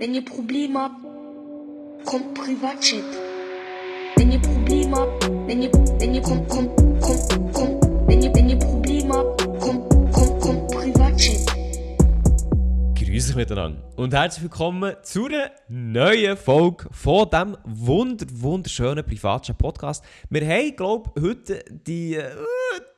Wenn ihr Probleme habt, kommt Privatchat. Wenn ihr Probleme habt, wenn ihr, wenn ihr, kommt, kommt, kommt, kommt, wenn ihr, wenn ihr Probleme habt, kommt, kommt, kommt Privatchat. Grüß euch miteinander und herzlich willkommen zu einer neuen Folge von diesem wunder wunderschönen Privatchat Podcast. Wir haben, glaube ich, heute die äh,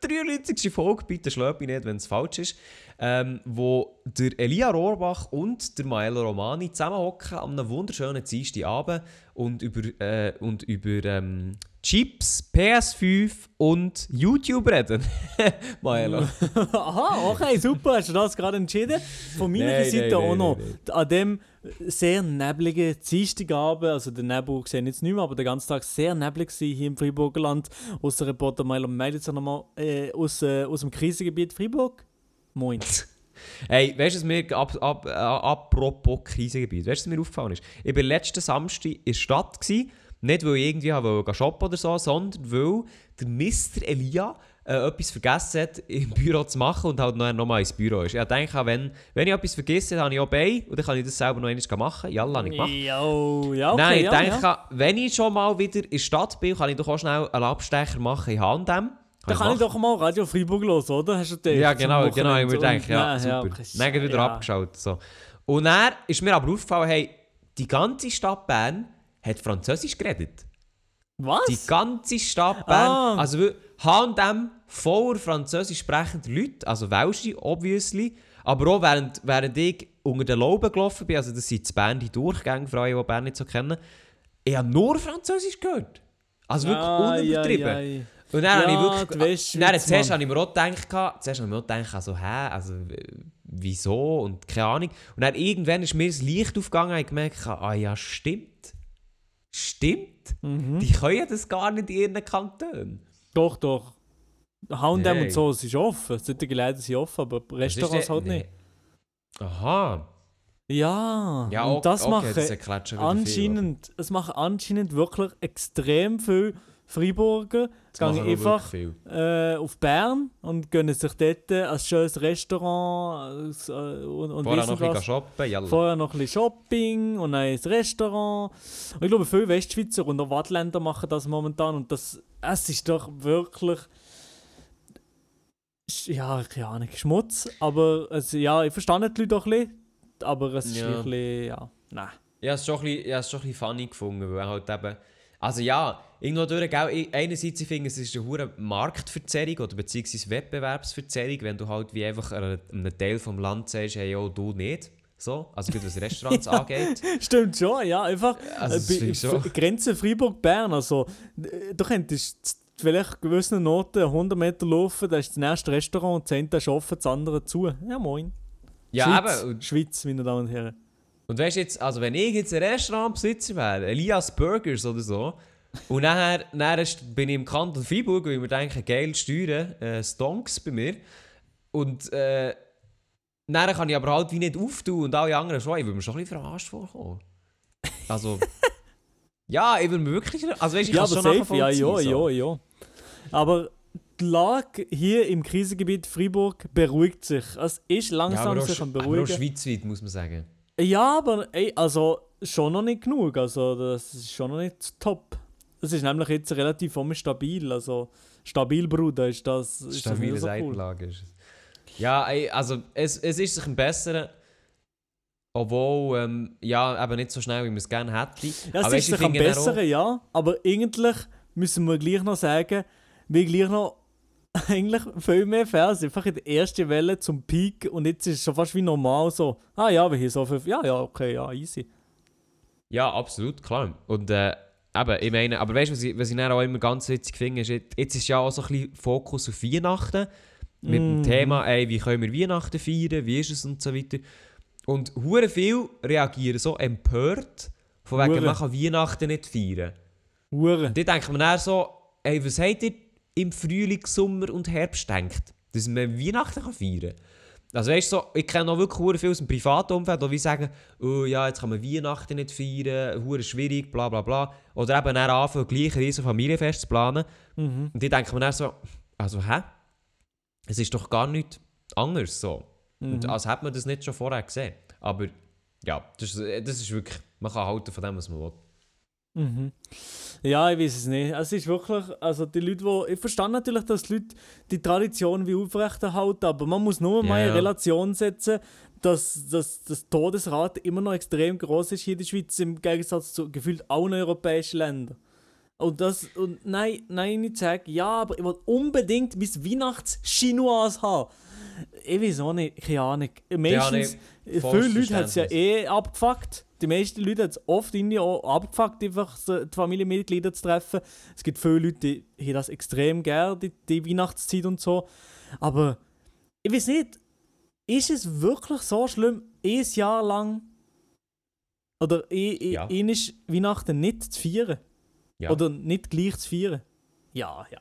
93. Folge, bitte schlägt mich nicht, wenn es falsch ist, ähm, wo der Elia Rohrbach und der Maelo Romani zusammenhocken an einem wunderschönen Dienstagabend und über, äh, und über ähm, Chips, PS5 und YouTube reden. Maelo. Aha, okay, super, hast du das gerade entschieden? Von meiner Nein, Seite nein, auch nein, noch. An dem sehr nebligen Dienstagabend, also der Nebel sehe jetzt nicht mehr, aber der ganze Tag sehr neblig war hier im Freiburger Land. Unser Reporter Milo meldet sich nochmal äh, aus, äh, aus dem Krisengebiet Freiburg. Moin. Hey, weißt du, was mir ab, ab, äh, apropos Krisengebiet, weißt du, was mir aufgefallen ist? Ich war letzten Samstag in der Stadt, gewesen, nicht weil ich irgendwie shoppen oder so, sondern weil der Mr. Elia äh, etwas vergessen hat, im Büro zu machen und halt noch, noch mal ins Büro ist. Ich denke, wenn, wenn ich etwas vergesse, dann habe ich auch bei und dann kann ich das selber noch einmal machen. Ja, habe ich gemacht. Jo, ja, okay, Nein, ich ja, denke, ja. wenn ich schon mal wieder in der Stadt bin, kann ich doch auch schnell einen Abstecher machen in H&M. Da kann ich doch mal Radio Freiburg los, oder? Hast du gedacht, Ja, genau, genau, ich mir gedacht, ja, Nein, super. okay, Dann wieder ja. abgeschaltet. So. Und dann ist mir aber aufgefallen, hey, die ganze Stadt Bern hat Französisch geredet. Was? Die ganze Stadt Bern, Ah. also H&M voller französisch sprechender Leute, also Welsche, obviously, aber auch während, während ich unter den Lauben gelaufen bin, also das sind in Bern die Durchgänge, für alle, die Bern nicht so kennen, ich habe nur Französisch gehört. Also wirklich Ai, unübertrieben. ai, ai. Und dann Ja, habe ich die wirklich... Westschweiz, Dann, zuerst Mann. habe ich mir auch gedacht, zuerst habe ich mir auch gedacht, also, hä, also, wieso und keine Ahnung. Und dann irgendwann ist mir das Licht aufgegangen und ich gemerkt, ah ja, stimmt. Stimmt. Mhm. Die können das gar nicht in ihren Kantonen. Doch, doch. H&M Nein. und so, es ist offen. Solche Läden sind offen, aber Restaurants halt nicht. Aha. Ja, Ja, und das okay, machen das wieder viel, anscheinend, es machen anscheinend wirklich extrem viele Freiburger. Das Gehen einfach viel. äh, auf Bern und gönnen sich dort ein schönes Restaurant äh, und, und Vorher noch ein shoppen, jalla. Vorher noch ein bisschen Shopping und dann ins Restaurant. Und ich glaube, viele Westschweizer und auch Wattländer machen das momentan. Und das, es ist doch wirklich. Ja, keine Ahnung, Schmutz. Aber also, ja, ich verstehe die Leute auch ein bisschen. Aber es ist Ja. ein bisschen. Ja, nein. Ja, es ist schon ein bisschen, ich habe es schon ein bisschen funny gefunden, weil halt eben... Also ja, irgendwo durch, gell, ich- einerseits ich finde es ist eine hohe Marktverzerrung oder beziehungsweise Wettbewerbsverzerrung, wenn du halt wie einfach einem Teil vom Land sagst, hey, yo, du nicht. So, also gut, was Restaurants angeht. Stimmt schon, ja. Einfach. Also, äh, ich Grenze Freiburg-Bern. Also, äh, du könntest vielleicht gewissen Noten 100 Meter laufen, da ist das nächste Restaurant und das eine ist offen, das andere zu. Ja, moin. Ja, Schweiz. Und, Schweiz, meine Damen und Herren. und weißt du jetzt, also wenn ich jetzt ein Restaurantbesitzer wäre, Elias Burgers oder so, und nachher, nachher bin ich im Kanton Freiburg, weil ich mir denke, geil, Steuern, äh, Stonks bei mir. Und äh, dann kann ich aber halt wie nicht auftun und alle anderen schon. Ich würde mir schon ein bisschen verarscht vorkommen. Also, ja, ich würde mir wirklich... Also weißt, ich Ja, kann aber schon safe, ja, ja, so. ja, ja. Aber die Lage hier im Krisengebiet Freiburg beruhigt sich. Es ist Ja, langsam aber auch, sich am aber beruhigen. schweizweit, muss man sagen. Ja, aber ey, also schon noch nicht genug. Also das ist schon noch nicht top. Es ist nämlich jetzt relativ stabil. Also stabil, Bruder, ist das, ist das Stabile nicht so cool. Seitenlage ist es. Ja, ey, also es, es ist sich ein besserer. Obwohl, ähm, ja, eben nicht so schnell, wie man es gerne hätte. Ja, es Aber ist sich am besseren, ja. Aber eigentlich müssen wir gleich noch sagen, wir gleich noch eigentlich viel mehr Fans. Einfach in der ersten Welle zum Peak und jetzt ist es schon fast wie normal so. Ah ja, wir hier so viel. Ja, ja, okay, ja, easy. Ja, absolut, klar. Und äh, eben, ich meine, aber weißt du, was ich, was ich dann auch immer ganz witzig finde, ist, jetzt- ist ja auch so ein bisschen Fokus auf Weihnachten. Mit dem Mhm. Thema, ey, wie können wir Weihnachten feiern, wie ist es und so weiter. Und hure viel reagieren so empört, von wegen, Hure. man kann Weihnachten nicht feiern. Hure. Und dann denkt man dann so, ey, was habt ihr im Frühling, Sommer und Herbst gedacht? Dass man Weihnachten kann feiern kann? Also weißt du, so, ich kenne noch wirklich viel aus dem privaten Umfeld, die sagen, oh ja, jetzt kann man Weihnachten nicht feiern, hure schwierig, bla bla bla. Oder eben dann anfangen, gleich ein riesen Familienfest zu planen. Mhm. Und die denkt man dann so, also hä? Es ist doch gar nicht anders so. Und Mhm. als hätte man das nicht schon vorher gesehen. Aber ja, das, das ist wirklich, man kann halten von dem, was man will. Mhm. Ja, ich weiß es nicht. Es ist wirklich, also die Leute, die, ich verstehe natürlich, dass die Leute die Tradition wie aufrechterhalten, aber man muss nur mal Ja, in. Relation setzen, dass, dass das Todesrate immer noch extrem groß ist hier in der Schweiz im Gegensatz zu gefühlt allen europäischen Ländern. Und das, und nein, nein, ich sage, ja, aber ich will unbedingt mein Weihnachts-Chinois haben. Ich weiß auch nicht, keine Ahnung. Meistens, viele Leute hat es ja eh abgefuckt. Die meisten Leute hat es oft irgendwie auch abgefuckt, einfach so die Familienmitglieder zu treffen. Es gibt viele Leute, die haben das extrem gern, die, die Weihnachtszeit und so. Aber ich weiß nicht, ist es wirklich so schlimm, ein Jahr lang oder ein, Ja. Weihnachten nicht zu feiern? Ja. Oder nicht gleich zu feiern? Ja, ja.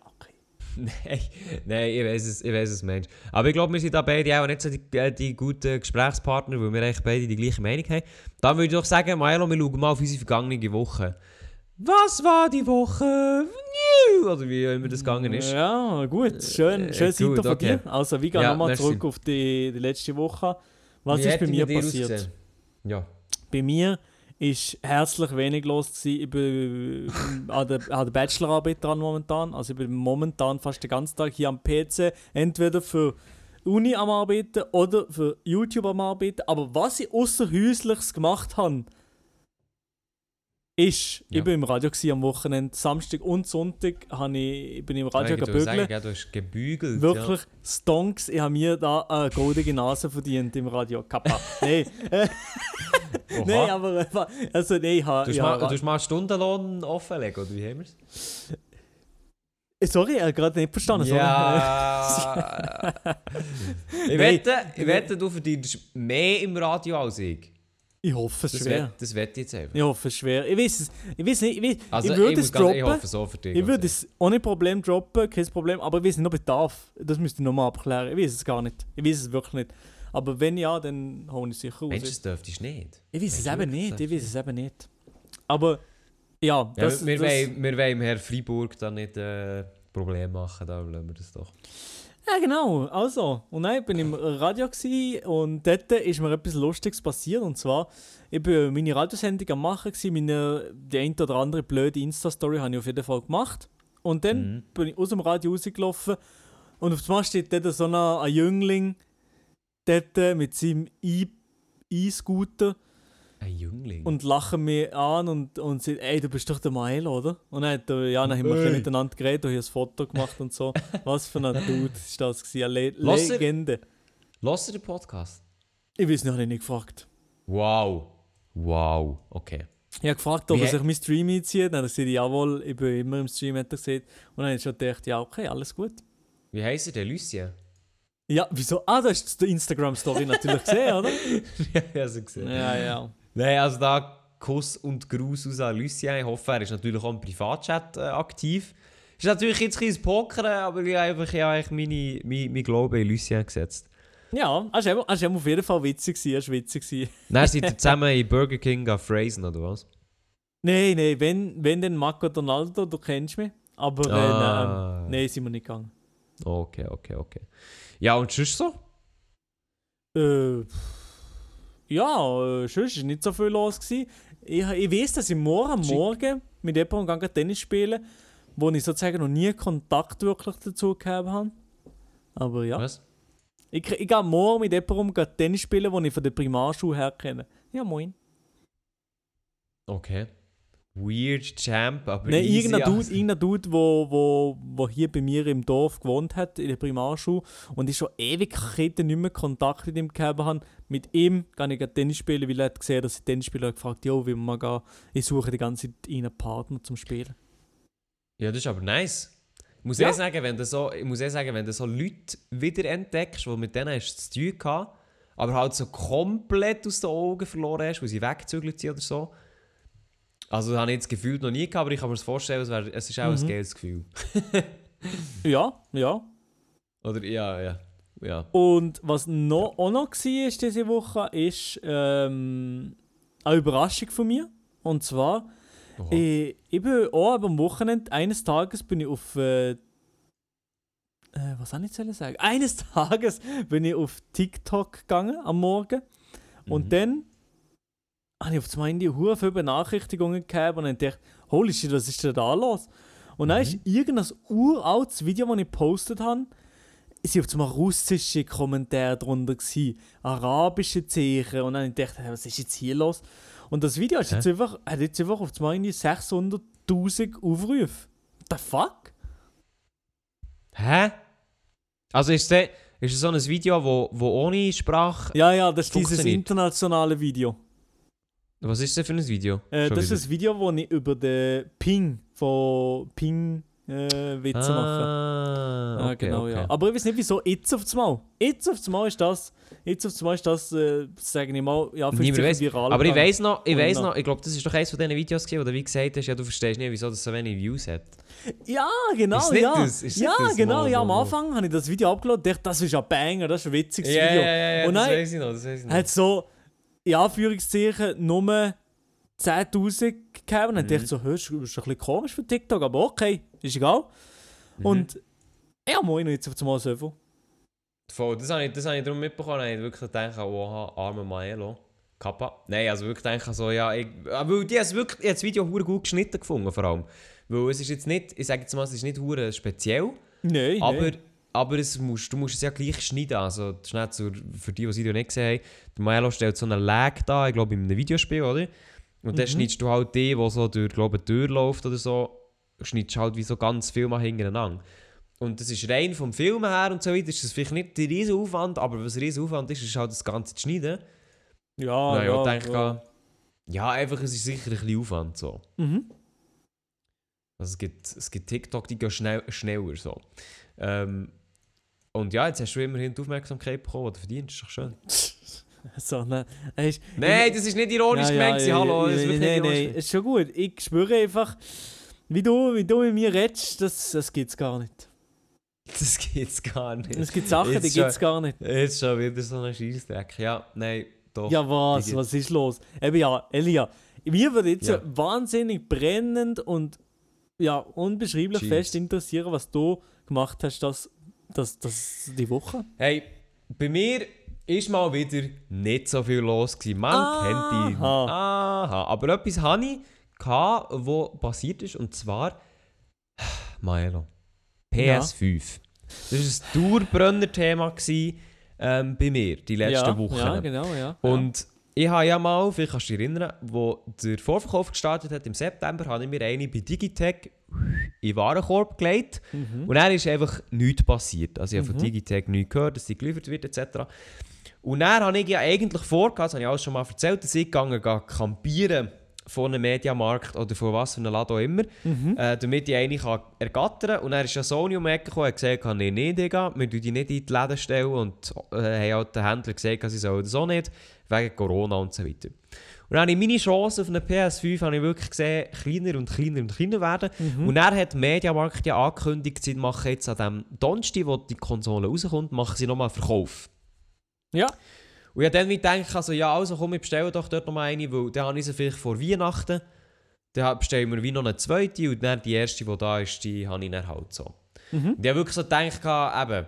Nein, nein, ich weiß es, ich weiß es, Mensch. Aber ich glaube, wir sind da beide auch nicht so die, äh, die guten Gesprächspartner, weil wir eigentlich beide die gleiche Meinung haben. Dann würde ich doch sagen, Milo, wir schauen mal auf unsere vergangene Woche. Was war die Woche? Oder wie immer das gegangen ist. Ja, gut. Schön, Äh, schön gut, von okay. dir. Also, wir gehen Ja, nochmal zurück auf die, die letzte Woche. Was Wie ist bei mir passiert? ausgesehen? Ja. Bei mir ist herzlich wenig los. Gewesen. Ich bin an der, an der Bachelorarbeit dran momentan. Also ich bin momentan fast den ganzen Tag hier am PC, entweder für Uni am Arbeiten oder für YouTube am Arbeiten. Aber was ich außerhäusliches gemacht habe, ist, Ja. ich bin im Radio am Wochenende, Samstag und Sonntag habe ich, bin ich im Radio ich würde sagen, gebügelt. ja, du hast gebügelt. Wirklich Stonks, ich habe mir da eine goldige Nase verdient im Radio. Kappa. Nein, Ja. Nein, aber also nein, ich habe. Du hast, ja, mal, du hast mal Stundenlohn offenlegen, oder wie haben wir es? Sorry, ich habe gerade nicht verstanden. Ja. ich, wette, ich wette, du verdienst mehr im Radio als ich. Ich hoffe es Das, schwer. wett, das ich jetzt einfach. Ich hoffe es schwer. Ich weiß es. Ich weiß nicht. Ich, weiß, Also, ich würde muss es ganz- Ich droppen. hoffe so für dich. Ich würde es ohne Problem droppen, kein Problem. Aber ich weiß nicht, ob ich darf. Das müsste ich nochmal abklären. Ich weiß es gar nicht. Ich weiß es wirklich nicht. Aber wenn ja, dann hole ich es sicher Mensch, raus. das dürftest du nicht. Ich weiß es Mensch, eben nicht. Ich weiß es eben nicht. Aber ja, Ja, das, wir, das, wollen, wir wollen im Herrn Freiburg da nicht äh, Probleme machen, da lassen wir das doch. Ja, genau. Also, und dann bin ich im Radio und dort ist mir etwas Lustiges passiert. Und zwar, ich bin meine Radiosendung am machen, meine, die eine oder andere blöde Insta-Story habe ich auf jeden Fall gemacht. Und dann Mhm. bin ich aus dem Radio rausgelaufen und auf einmal steht dort so ein, ein Jüngling dort mit seinem E- E-Scooter Ein Jüngling. und lachen mich an und, und sagt, ey, du bist doch der Mael, oder? Und dann, hat ja, dann haben wir ein miteinander geredet und hier ein Foto gemacht und so. Was für ein Dude ist das gewesen? Eine Le Lass Legende. Lass den Podcast? Ich weiß nicht, habe ich nicht gefragt. Wow. Wow. Okay. Ich habe gefragt, ob Wie er sich mein Stream einzieht. Dann hat er gesagt, jawohl, ich bin immer im Stream, hat er gesagt. Und dann habe ich schon gedacht, ja, okay, alles gut. Wie heisst er denn? Lucien? Ja, wieso? Ah, du hast die Instagram-Story natürlich gesehen, oder? ja, ich habe gesehen. Ja, ja. Nein, also da Kuss und Gruß aus an Lucien. Ich hoffe, er ist natürlich auch im Privatchat äh, aktiv. Ist natürlich jetzt ein bisschen Pokern, aber ich habe einfach ich habe eigentlich meine, mein, mein Glaube in Lucien gesetzt. Ja, er war eben auf jeden Fall witzig, gewesen, witzig. gewesen. Dann seid ihr zusammen in Burger King an Phrasen, oder was? Nein, nein, wenn, wenn dann Marco Donaldo, du kennst mich. Aber wenn, Ah. ähm, nein, sind wir nicht gegangen. Okay, okay, okay. Ja, und sonst so? Äh, ja, äh, sonst war nicht so viel los. Gewesen. Ich, ich weiß, dass ich morgen. Morgen mit jemandem Tennis spielen wo ich sozusagen noch nie Kontakt wirklich dazu gehabt habe. Aber ja. Was? Ich, ich gehe morgen mit jemandem Tennis spielen, den ich von der Primarschule her kenne. Ja, moin. Okay. Weird Champ, aber Nein, irgendein Dude, also. irgendein Dude wo, wo, wo hier bei mir im Dorf gewohnt hat, in der Primarschule, und ich schon Ewigkeiten nicht mehr Kontakt mit ihm gehabt habe. Mit ihm kann ich Tennis spielen, weil er hat gesehen, dass ich Tennis spiele und gefragt, jo, wie man gehen. Ich suche die ganze Zeit einen Partner zum Spielen. Ja, das ist aber nice. Ich muss Ja. eh sagen, wenn du so, ich muss eh sagen, wenn du so Leute wiederentdeckst, die mit denen hast du zu tun gehabt, aber halt so komplett aus den Augen verloren hast, weil sie weggezügelt sind oder so. Also, das habe ich jetzt gefühlt noch nie gehabt, aber ich kann mir das vorstellen, es, wär, es ist auch Mhm. ein geiles Gefühl. Ja, ja. Oder, ja, ja, ja. Und was noch, auch noch war diese Woche, ist ähm, eine Überraschung von mir. Und zwar, Oha. ich, ich bin auch am Wochenende, eines Tages bin ich auf. Äh, äh, was soll ich sagen? Eines Tages bin ich auf TikTok gegangen am Morgen. Und Mhm. dann habe ich auf das Handy hure viele Benachrichtigungen gehabt und dann dachte holy shit, was ist denn da los? Und dann ist irgendein uraltes Video, das ich gepostet habe, es waren auf einmal russische Kommentare drunter, gewesen, arabische Zeichen und dann dachte ich, was ist jetzt hier los? Und das Video hat jetzt einfach, hat jetzt einfach auf einmal irgendwie 600'000 Aufrufe. What the fuck? Hä? Also ist es ist es so ein Video, wo, wo ohne Sprache. Ja, ja, das ist dieses internationale Video. Was ist das für ein Video? Äh, das wieder. ist ein Video, wo ich über den Ping von Ping äh, Witze mache. Ah, Ah, okay, genau, okay. ja. Aber ich weiß nicht, wieso jetzt auf das Mal. Jetzt auf das Mal ist das, jetzt auf das Mal ist das, äh, sage ich mal, ja, sicher weiss. viral Aber ich weiss noch, ich Und weiss noch- ich glaube, das ist doch eines von diesen Videos gewesen, wo du wie gesagt hast, ja, du verstehst nicht, wieso das so wenig Views hat. Ja, genau, ja. das? Ja, das? genau, Mal, ja. Am. Anfang habe ich das Video abgeladen dachte, das ist ein Banger, das ist ein witziges Ja, Video. ja, ja, ja, und das weiss ich noch, das weiss ich noch. hat so, in Anführungszeichen, nur 10'000 gegeben. Und dann Mhm. dachte ich so, hör, ist ist ein bisschen komisch für TikTok, aber okay, ist egal. Mhm. Und ja, moin, jetzt auf das Mal so viel. Voll, das habe ich, das habe ich darum mitbekommen, ich wirklich gedacht, oha, arme Maelo. Kappa. Nein, also wirklich denke so, ja, ich, ah, weil die haben wirklich, ich das Video hure gut geschnitten gefunden, vor allem. Weil es ist jetzt nicht, ich sage jetzt mal, es ist nicht hure speziell, Nein, aber, nein. Aber es musst, du musst es ja gleich schneiden, also schnell zur, für die, die das Video nicht gesehen haben, der Maelo stellt so einen Lag da, ich glaube in einem Videospiel, oder? Und dann Mhm. schneidest du halt die, die so durch, glaube ich, Tür läuft oder so, schneidest halt wie so ganz viel mal hintereinander. Und das ist rein vom Film her und so weiter, ist das vielleicht nicht der riesen Aufwand, aber was ein riesen Aufwand ist, ist halt das Ganze zu schneiden. Ja, Nein, ja, denke, ja. ja, einfach, es ist sicher ein bisschen Aufwand so. Mhm. Also es gibt, es gibt TikTok, die gehen schnell, schneller so. Ähm, und ja, jetzt hast du immerhin die Aufmerksamkeit bekommen, die du verdienst, ist doch schön. So, ne, ist, Nein, das ist nicht ironisch Ja, gemeint, ja, hallo, ja, das ist nein, nein, ist schon gut. Ich spüre einfach, wie du, wie du mit mir redest, das, das gibt es gar nicht. Das gibt's gar nicht. Es gibt Sachen, Jetzt die gibt es gar nicht. Jetzt schon wieder so ein Scheissdreck. Ja, nein, doch. Ja, was? Was ist los? Eben ja, Elia, mir würde jetzt Ja. wahnsinnig brennend und ja, unbeschreiblich Jeez. fest interessieren, was du gemacht hast, das, das, das die Woche. Hey, bei mir ist mal wieder nicht so viel los gewesen. Man kennt ihn. Aha. Aha. Aber etwas hatte ich, wo passiert ist, und zwar Maelo. PS5. Das war ein Dauerbrenner-Thema ähm, bei mir, die letzten ja, Wochen. Ja, genau, ja. Und ich habe ja mal, vielleicht kannst du dich erinnern, wo der Vorverkauf gestartet hat im September, habe ich mir eine bei Digitec in den Warenkorb gelegt. Mhm. Und dann ist einfach nichts passiert. Also ich habe von Digitec nichts gehört, dass sie geliefert wird etc. Und dann habe ich ja eigentlich vorgehabt, das habe ich alles schon mal erzählt, dass ich gegangen gehe campieren von einem Mediamarkt oder von was für einem Laden auch immer, Mhm. äh, damit ich eine kann ergattern kann. Und dann ist ja Sony um die Ecke gekommen und hat gesagt, nee, nee, Digga, wir tun die nicht in die Läden stellen. Und äh, haben halt den Händler gesagt, sie sollen das auch nicht, wegen Corona und so weiter. Und dann habe ich meine Chance auf eine PS5 habe ich wirklich gesehen, kleiner und kleiner und kleiner werden. Und dann hat Mediamarkt ja angekündigt, sie machen jetzt an dem Donnerstag, wo die Konsole rauskommt, machen sie nochmal Verkauf. Ja. Und habe dann gedacht, also, ja, also komm, ich bestelle doch dort noch mal eine, weil dann habe ich sie vielleicht vor Weihnachten. Dann bestellen wir wie noch eine zweite und dann die erste, die da ist, die habe ich dann halt so. Mhm. Und ich habe wirklich so gedacht, eben,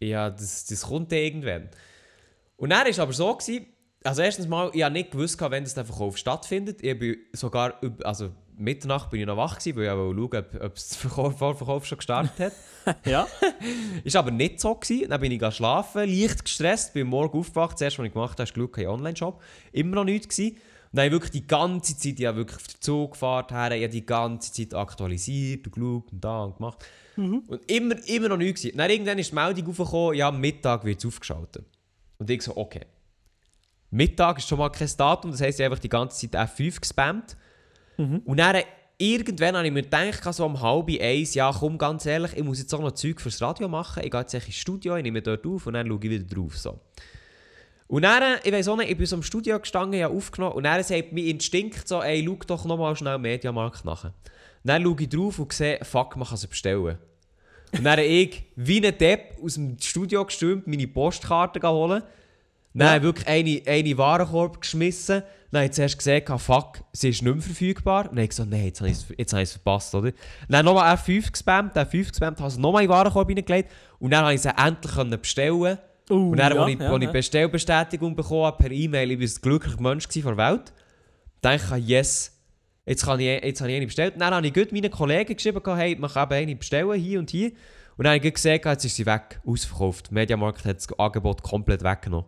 ja, das, das kommt dann irgendwann. Und dann war es aber so, gewesen, also erstens mal, ich habe nicht gewusst, wann das der Verkauf stattfindet. Ich bin sogar, also Mitternacht bin ich noch wach gewesen, weil ich wollte schauen, ob, ob das Verkauf, Vorverkauf schon gestartet hat. ja. Ist aber nicht so gewesen. Dann bin ich schlafen, leicht gestresst, bin morgen aufgewacht. Das erste, was ich gemacht habe, ist geschaut, kein Online-Shop. Immer noch nichts gewesen. Und dann habe ich wirklich die ganze Zeit, ich habe wirklich auf den Zug gefahren, her, ich habe die ganze Zeit aktualisiert und geschaut und da und gemacht. Und immer, immer noch nichts gewesen. Dann irgendwann ist die Meldung aufgekommen, ja, am Mittag wird es aufgeschaltet. Und ich so, okay. Mittag ist schon mal kein Datum, das heisst, ich habe einfach die ganze Zeit F5 gespammt. Und dann irgendwann habe ich mir gedacht, so um halb eins, ja komm, ganz ehrlich, ich muss jetzt auch noch Zeug fürs Radio machen. Ich gehe jetzt ins Studio, ich nehme dort auf und dann schaue ich wieder drauf. So. Und dann, ich weiß auch nicht, ich bin so im Studio gestanden, habe aufgenommen und dann sagt mein Instinkt so, ey, schau doch nochmal schnell Mediamarkt nach. Und dann schaue ich drauf und sehe, fuck, man kann sie bestellen. Und dann ich wie ein Depp aus dem Studio gestürmt, meine Postkarte holen. Dann habe ich wirklich eine, eine Warenkorb geschmissen. Dann habe ich zuerst gesehen, ah, fuck, sie ist nicht mehr verfügbar. Dann habe ich gesagt, nein, jetzt habe ich es, jetzt habe ich es verpasst, oder? Dann nochmal F5 gespammt, F5 gespammt, habe es nochmal in den Warenkorb hineingelegt. Und dann habe ich sie endlich bestellen Uh, Und dann, ja, als ich, ja, ich ja. Bestellbestätigung bekommen habe per E-Mail, ich war der glücklichste Mensch gewesen der Welt, dachte ich, yes, jetzt, kann ich, jetzt habe ich eine bestellt. Und dann habe ich gut meinen Kollegen geschrieben, hey, man kann eine bestellen, hier und hier. Und dann habe ich gesehen, jetzt ist sie weg, ausverkauft. Mediamarkt hat das Angebot komplett weggenommen.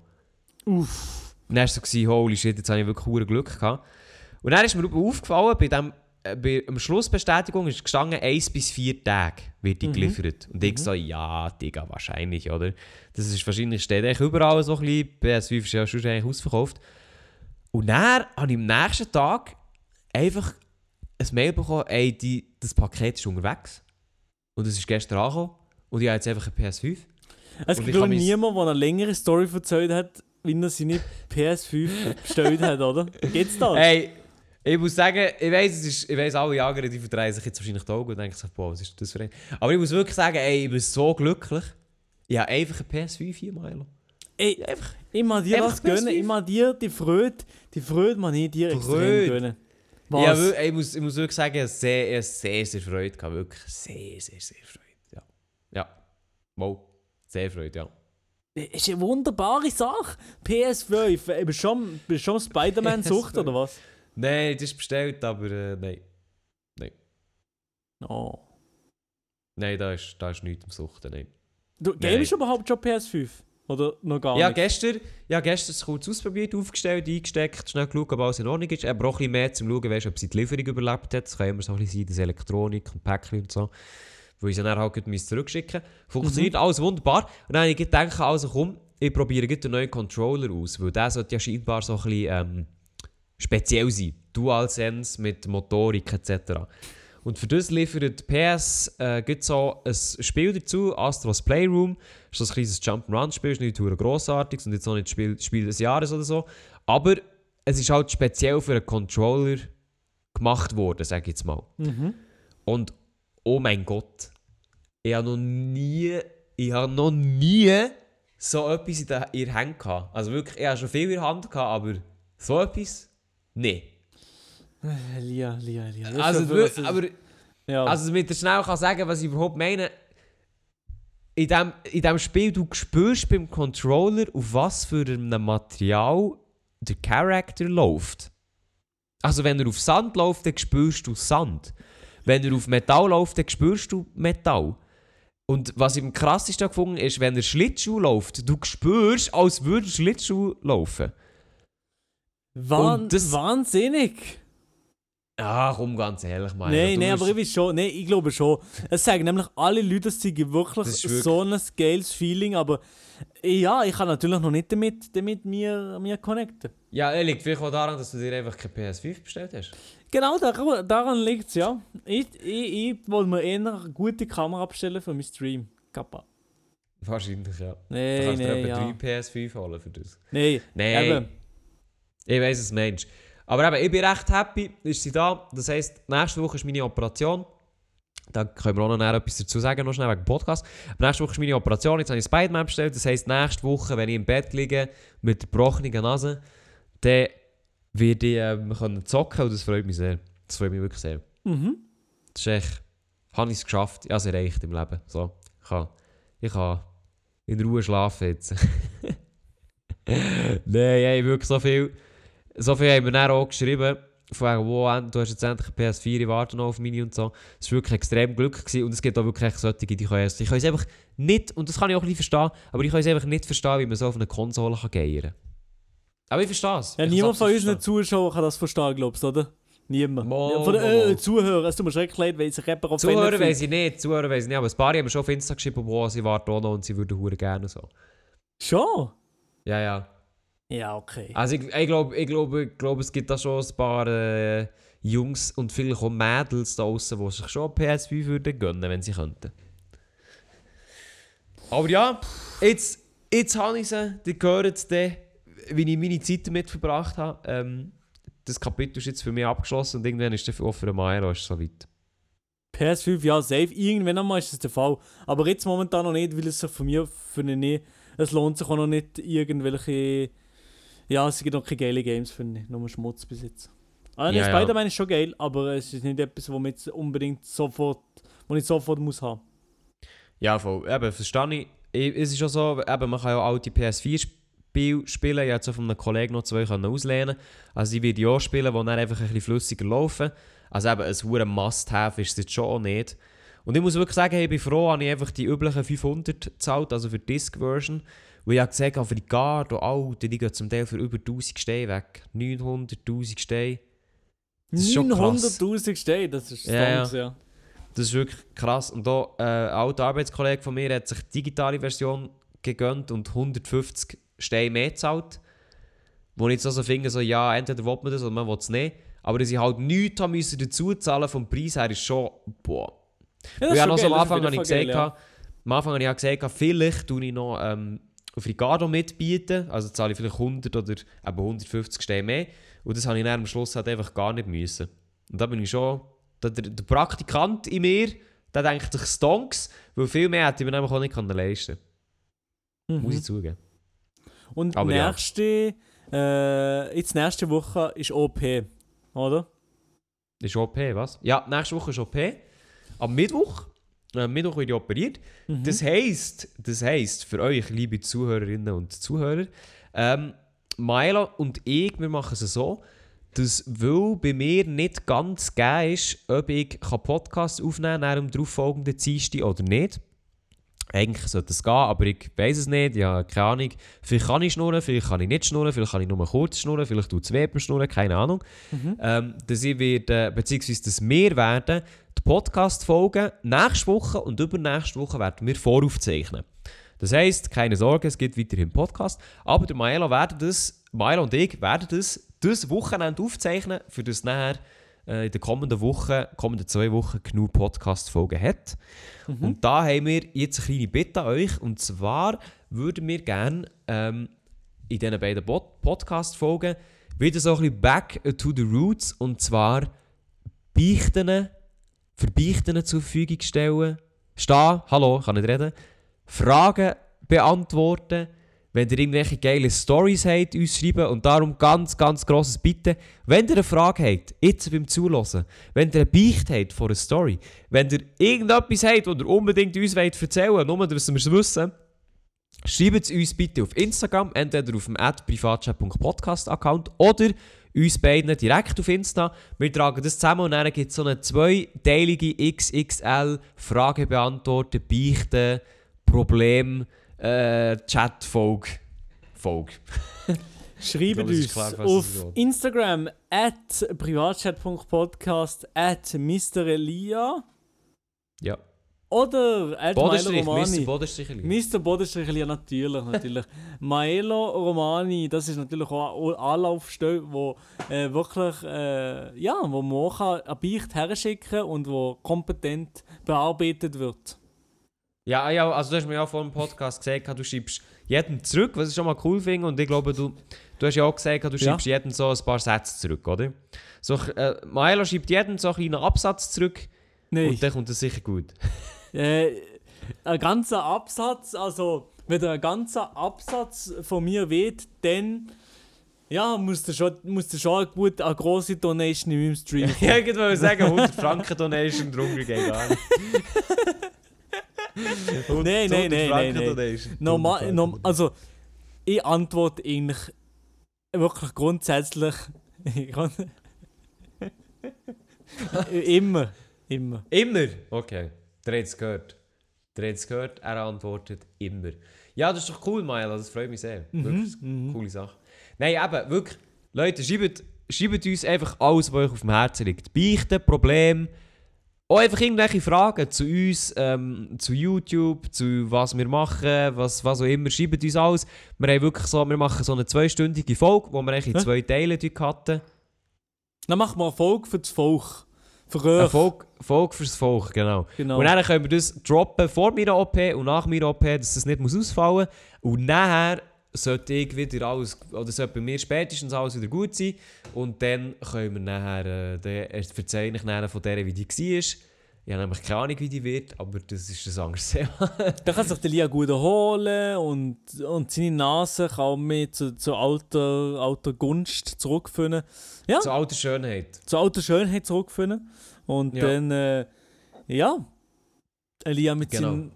Uff. Und dann war es so, holy shit, jetzt habe ich wirklich Glück gehabt. Und dann ist mir aufgefallen, bei dem, äh, bei der Schlussbestätigung ist gestanden, 1 bis 4 Tage wird die Mhm. geliefert. Und ich so, ja, Digga, wahrscheinlich, oder? Das ist wahrscheinlich, steht eigentlich überall so ein bisschen, PS5 ist ja schon eigentlich ausverkauft. Und dann habe ich am nächsten Tag einfach ein Mail bekommen, ey, die, das Paket ist unterwegs. Und es ist gestern angekommen. Und ich habe jetzt einfach ein PS5. Es gibt niemanden, der eine längere Story erzählt hat, wie er seine PS5 bestellt hat, oder? Geht's da? Hey, ich muss sagen, ich weiss, es ist, ich weiss alle Jager, die verdrehen sich jetzt wahrscheinlich die Augen und denken sich, boah, was ist das für ein... Aber ich muss wirklich sagen, ey, ich bin so glücklich. Ich habe einfach ein PS5 hier, Milo. Ey, Einfach immer dir Einfach das gönnen, PS5. immer dir die Freude, die Freude, man ich dir extrem Freude. gönnen. Ja, Was? ey, ich, muss, ich muss wirklich sagen, ich habe sehr, ich habe sehr, sehr Freude gehabt. Wirklich sehr, sehr, sehr Freude. Ja. Ja. Wow. Sehr Freude, ja. Ist eine wunderbare Sache. PS5, äh, bist du schon, bist du schon Spider-Man-Sucht PS5. oder was? Nein, das ist bestellt, aber äh, nein. Oh. Nein, da ist, da ist nichts am Suchten, nein. Du gamest überhaupt schon PS5? Oder noch gar Ja, nicht? gestern, ja, gestern es kurz ausprobiert, aufgestellt, eingesteckt, schnell geschaut, ob alles in Ordnung ist. Aber auch ein bisschen mehr zum Schauen, weißt, ob sie die Lieferung überlebt hat. Das kann immer so ein bisschen sein, das Elektronik und Päckchen und so. Wo ich sie dann halt müssen zurückschicken Funktioniert alles wunderbar. Und dann habe ich gedacht, also komm, ich probiere den neuen Controller aus, weil der sollte ja scheinbar so ein bisschen ähm, speziell sein. DualSense mit Motorik etc. Und für das liefert PS äh, gibt so ein Spiel dazu, Astros Playroom. Das ist ein kleines Jump'n'Run-Spiel, ist nicht grossartig und jetzt auch nicht Spiel, Spiel des Jahres oder so. Aber es ist halt speziell für einen Controller gemacht worden, sage ich jetzt mal. Mhm. Und oh mein Gott, ich habe noch nie, ich habe noch nie so etwas in der in der Hand gehabt. Also wirklich, ich habe schon viel in der Hand gehabt, aber so etwas, nee. Äh, Lia, Lia, Lia. Also, wirklich, aber ja. Also damit ich schnell kann sagen, was ich überhaupt meine. In dem, in dem Spiel, du spürst beim Controller, auf was für einem Material der Charakter läuft. Also wenn er auf Sand läuft, dann spürst du Sand. Wenn er auf Metall läuft, dann spürst du Metall. Und was ich am krassesten gefunden ist, wenn er Schlittschuh läuft, du spürst, als würde Schlittschuh laufen. Wahn das- wahnsinnig. Ah, komm, ganz ehrlich, mal. Nein, nein, aber ich weiß schon, nein, ich glaube schon. Es sagen nämlich alle Leute, dass sie wirklich, Das ist wirklich- so ein geiles Feeling, aber ja, ich kann natürlich noch nicht damit, damit mir, mir connecten. Ja, liegt vielleicht auch daran, dass du dir einfach kein PS5 bestellt hast. Genau, daran, daran liegt es, ja. Ich, ich, ich wollte mir eher eine gute Kamera bestellen für meinen Stream. Kappa. Wahrscheinlich, ja. Du Nein, kannst dir nein, etwa ja. drei PS5 holen für das. Nein, Nein, eben. ich weiss es, Mensch. Aber eben, ich bin recht happy, ist sie da. Das heisst, nächste Woche ist meine Operation. Da können wir auch noch etwas dazu sagen, noch schnell wegen dem Podcast. Aber nächste Woche ist meine Operation, jetzt habe ich Spider-Man bestellt. Das heisst, nächste Woche, wenn ich im Bett liege mit der gebrochenen Nase, dann werde ich ähm, können zocken und das freut mich sehr. Das freut mich wirklich sehr. Mhm. Das ist echt, habe ich es geschafft. Ich habe es erreicht im Leben. So, ich kann, ich kann in Ruhe schlafen jetzt. Nein, ey, wirklich so viel. So viel haben wir dann auch geschrieben. Von wow, du hast jetzt endlich eine PS4, ich warte noch auf meine und so. Es war wirklich extrem Glück gewesen. und es gibt auch wirklich solche, die können es. Ich kann es einfach nicht, und das kann ich auch ein bisschen verstehen, aber ich kann es einfach nicht verstehen, wie man so auf eine Konsole kann geiern kann. Aber ich verstehe es. Ja, niemand von unseren Zuschauern kann das verstehen, glaubst du, oder? Niemand. Mo, von den äh. Zuhörern, es tut mir schrecklich leid, weil sich jemand auf Zuhören weiss ich nicht, Zuhören weiss ich nicht, aber ein paar haben mir schon auf Insta geschrieben, wo sie warten auch noch und sie würden hure gerne so. Schon? Ja, ja. Ja, okay. Also ich, ich glaube, ich glaub, ich glaub, es gibt da schon ein paar äh, Jungs und vielleicht auch Mädels da draussen, die sich schon PS5 würden gönnen, wenn sie könnten. Aber ja, jetzt, jetzt habe ich sie, die gehören dann, wie ich meine Zeit damit verbracht habe. Ähm, das Kapitel ist jetzt für mich abgeschlossen und irgendwann ist der auch für Maero ist es soweit. PS5, ja, safe. Irgendwann einmal ist das der Fall. Aber jetzt momentan noch nicht, weil es sich von mir für eine nicht. Es lohnt sich auch noch nicht irgendwelche. Ja, es gibt noch keine geile Games für mich. Nur Schmutz bis jetzt. Ah, Ja, ja. Spider-Man ist schon geil, aber es ist nicht etwas, wo man jetzt unbedingt sofort, wo ich sofort muss haben. Ja, voll. Eben, verstehe ich. ich, es ist schon so, eben, man kann ja auch alte PS4-Spiele spielen. Ich habe von einem Kollegen noch zwei auslehnen Also ich werde die auch spielen, die dann einfach ein bisschen flüssiger laufen. Also eben, ein hoher Must-Have ist es jetzt schon auch nicht. Und ich muss wirklich sagen, hey, ich bin froh, dass ich einfach die üblichen 500 gezahlt, also für die Disc-Version. Weil ich habe gesagt, für die Guard und Alter, die gehen zum Teil für über 1000 Steine weg. 900, 1000 Steine. Das ist schon krass. 900'000 Steine, das ist Ja, Stonks, ja. Das ist wirklich krass. Und da, äh, ein alter Arbeitskollege von mir hat sich die digitale Version gegönnt und 150 Steine mehr gezahlt. Wo ich jetzt also finde, so, ja, entweder will man das oder man will es nicht. Aber dass ich halt nichts haben müssen dazu zahlen vom Preis her, ist schon, boah. Ja, das ja, ist schon so am Anfang habe ich Fall geil, am Anfang habe ich ja gesagt, vielleicht tue ich noch ähm, auf Ricardo mitbieten. Also zahle ich vielleicht 100 oder eben 150 Steine mehr. Und das habe ich dann am Schluss halt einfach gar nicht müssen. Und da bin ich schon, der, der, Praktikant in mir, der denkt sich Stonks, weil viel mehr hätte ich mir nämlich auch nicht können ja. Muss Mhm. ich zugeben. Und Aber ja. nächste, äh, jetzt nächste Woche ist OP, oder? Ist OP, was? Ja, nächste Woche ist OP. Am Mittwoch, äh, am Mittwoch werde ich operiert. Mhm. Das heisst, das heisst für euch, liebe Zuhörerinnen und Zuhörer, ähm, Milo und ich, wir machen es so, dass, weil bei mir nicht ganz gegeben ist, ob ich Podcast aufnehmen kann, nach dem darauffolgenden Dienstag oder nicht. Eigentlich sollte es gehen, aber ich weiß es nicht, ja, keine Ahnung. Vielleicht kann ich schnurren, vielleicht kann ich nicht schnurren, vielleicht kann ich nur kurz schnurren, vielleicht tut es weh beim Schnurren, keine Ahnung. Mhm. Ähm, dass ich werde, beziehungsweise dass wir werden die Podcast-Folgen nächste Woche und übernächste Woche werden wir voraufzeichnen. Das heisst, keine Sorge, es gibt weiterhin Podcast, aber der Maelo werden das, Maelo und ich werden das das Wochenende aufzeichnen, für das nachher äh, in den kommenden Wochen, kommenden zwei Wochen genug Podcast-Folgen hat. Und da haben wir jetzt eine kleine Bitte an euch. Und zwar würden wir gerne ähm, in diesen beiden Pod Podcast-Folgen wieder so ein bisschen back to the roots. Und zwar Beichten, für Beichten zur Verfügung stellen. Stehen, hallo, kann nicht reden. Fragen beantworten. Wenn ihr irgendwelche geile Stories habt, uns schreiben. Und darum ganz, ganz grosses Bitte. Wenn ihr eine Frage habt, jetzt beim Zuhören, wenn ihr eine Beicht habt von einer Story, wenn ihr irgendetwas habt, das ihr unbedingt uns wollt erzählen wollt, nur dass wir es wissen, schreibt es uns bitte auf Instagram, entweder auf dem privatchat.podcast-Account oder uns beiden direkt auf Insta. Wir tragen das zusammen und dann gibt es so eine zweiteilige XXL Frage beantworten, Beichten, Problem, äh, Chat-Folge. Folge. Schreibt uns klar, auf. Instagram at privatchat.podcast at Mr. Elia Ja. oder at Maelo Bodenstrich, Mr. Romani. Bodenstrich. Mr. Bodenstrich Elia, natürlich, natürlich. Maelo Romani, das ist natürlich auch eine Anlaufstelle, wo äh, wirklich, äh, ja, wo man auch eine Beicht herschicken kann und wo kompetent bearbeitet wird. Ja, ja, also du hast mir ja vor dem Podcast gesagt, du schreibst jedem zurück, was ich schon mal cool finde. Und ich glaube, du, du hast ja auch gesagt, du Ja. schreibst jedem so ein paar Sätze zurück, oder? So, äh, Maelo schreibt jedem so einen kleinen Absatz zurück Nein. und dann kommt das sicher gut. Äh, ein ganzer Absatz, also wenn ein ganzer Absatz von mir weht, dann ja, musst du schon, musst du schon eine, gute, eine grosse Donation in meinem Stream Ja, ich wollte sagen, 100 Franken Donation geht gar nicht. 100 Nein, nein, nein, Franken nein, nein. Donation. Normal, 100 norm, also ich antworte eigentlich wirklich grundsätzlich immer, immer. Immer? Okay. Der hat es gehört. Der hat es gehört, er antwortet immer. Ja, das ist doch cool, Maelo, das freut mich sehr. Wirklich, mhm. coole Sache. Nein, eben, wirklich, Leute, schreibt, schreibt uns einfach alles, was euch auf dem Herzen liegt. Beichten, Probleme, auch einfach irgendwelche Fragen zu uns, ähm, zu YouTube, zu was wir machen, was, was auch immer. Schreibt uns alles. Wir haben wirklich so, wir machen so eine zweistündige Folge, wo wir eigentlich in zwei Teile hatten. Dann machen wir eine Folge für das Volk. Für Eine euch. Folge, Folge fürs Volk, genau. Genau. Und dann können wir das droppen vor meiner OP und nach meiner OP, dass das nicht muss ausfallen muss. Und nachher sollte ich wieder alles, oder sollte bei mir spätestens alles wieder gut sein. Und dann können wir nachher, äh, erzähle ich nachher von der, wie die war. Ich habe nämlich keine Ahnung, wie die wird, aber das ist ein anderes Thema. Da kann sich der Lia gut erholen und, und seine Nase kann auch mehr zu, zu alter, alter Gunst zurückfinden. Ja, Zur alter Schönheit. zu alter Schönheit zurückfinden. Und Ja. dann, äh, ja, Elia mit Genau. seinem.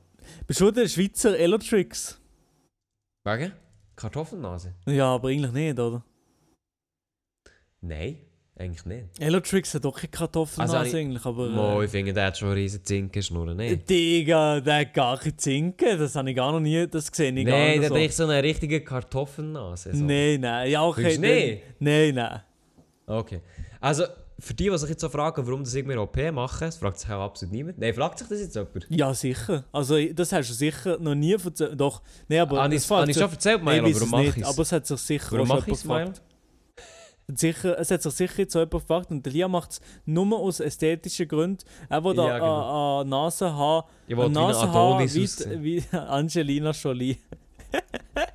Bist du der Schweizer Elotrix? Wegen? Kartoffelnase? Ja, aber eigentlich nicht, oder? Nein, eigentlich nicht. Elotrix hat doch keine Kartoffelnase Also, ich- eigentlich, aber... Mo, Äh, ich finde, der hat schon eine riesen Zinkenschnur, nicht? Digga, der hat gar keine Zinken. Das habe ich gar noch nie das gesehen. Ich gar Nein, nicht der so. hat echt so eine richtige Kartoffelnase. So. Nein, nein. Ja, okay. Findest du nicht? Nein, nein. Okay. Also, für die, die sich jetzt so fragen, warum das mir OP mache, das fragt sich auch absolut niemand. Nein, fragt sich das jetzt jemand? Ja, sicher. Also, das hast du sicher noch nie erzählt. Doch, nein, aber. Habe das habe ich schon erzählt, Milo, weiss warum es mache ich Aber es hat sich sicher Warum auch schon es, jemand. Sicher, es hat sich sicher jetzt jemand gefragt und der Lia macht es nur aus ästhetischen Gründen. Er will Ja, genau. eine Nase haben. Ich wollte wie ein Nase Adonis wie, wie Angelina Jolie.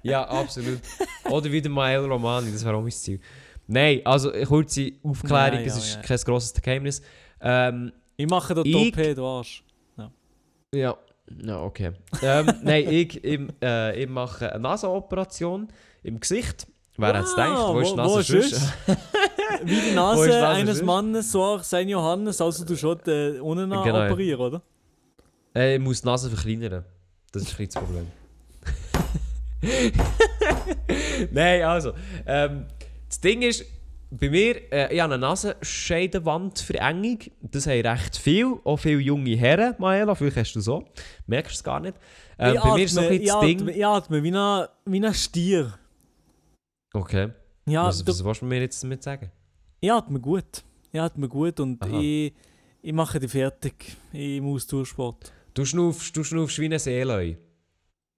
Ja, absolut. Oder wie der Mael Romani, das wäre auch mein Ziel. Nein, also kurze Aufklärung, Ja, es ja, ist ja. kein grosses Geheimnis. Ähm, Ich mache den Ich- Top, du Arsch. ja, ja, okay. Ähm, nein, ich, ich, äh, ich mache eine Nasenoperation im Gesicht. Wer hätte es gedacht? Wo ist die Nase wo sonst? Wie die Nase Nase eines sonst? Mannes, so auch sein Johannes, also du schon äh, unten Genau, ja. operieren, oder? Äh, ich muss die Nase verkleinern. Das ist ein das Problem. Nein, also. Ähm, das Ding ist, bei mir, äh, ich habe eine Nasenscheidewandverengung. Das haben recht viel, auch viele junge Herren, Maela, vielleicht hast du so. Merkst du es gar nicht. Ich bei mir ist so ein atme- das Ding... atme- Ich atme wie ein, wie ein Stier. Okay, Ja, was, was willst du mir jetzt damit sagen? ich atme gut. Ich atme gut und Aha. ich, ich mache dich fertig im Ausdauersport. Du schnaufst, du schnaufst wie ein Seeleu.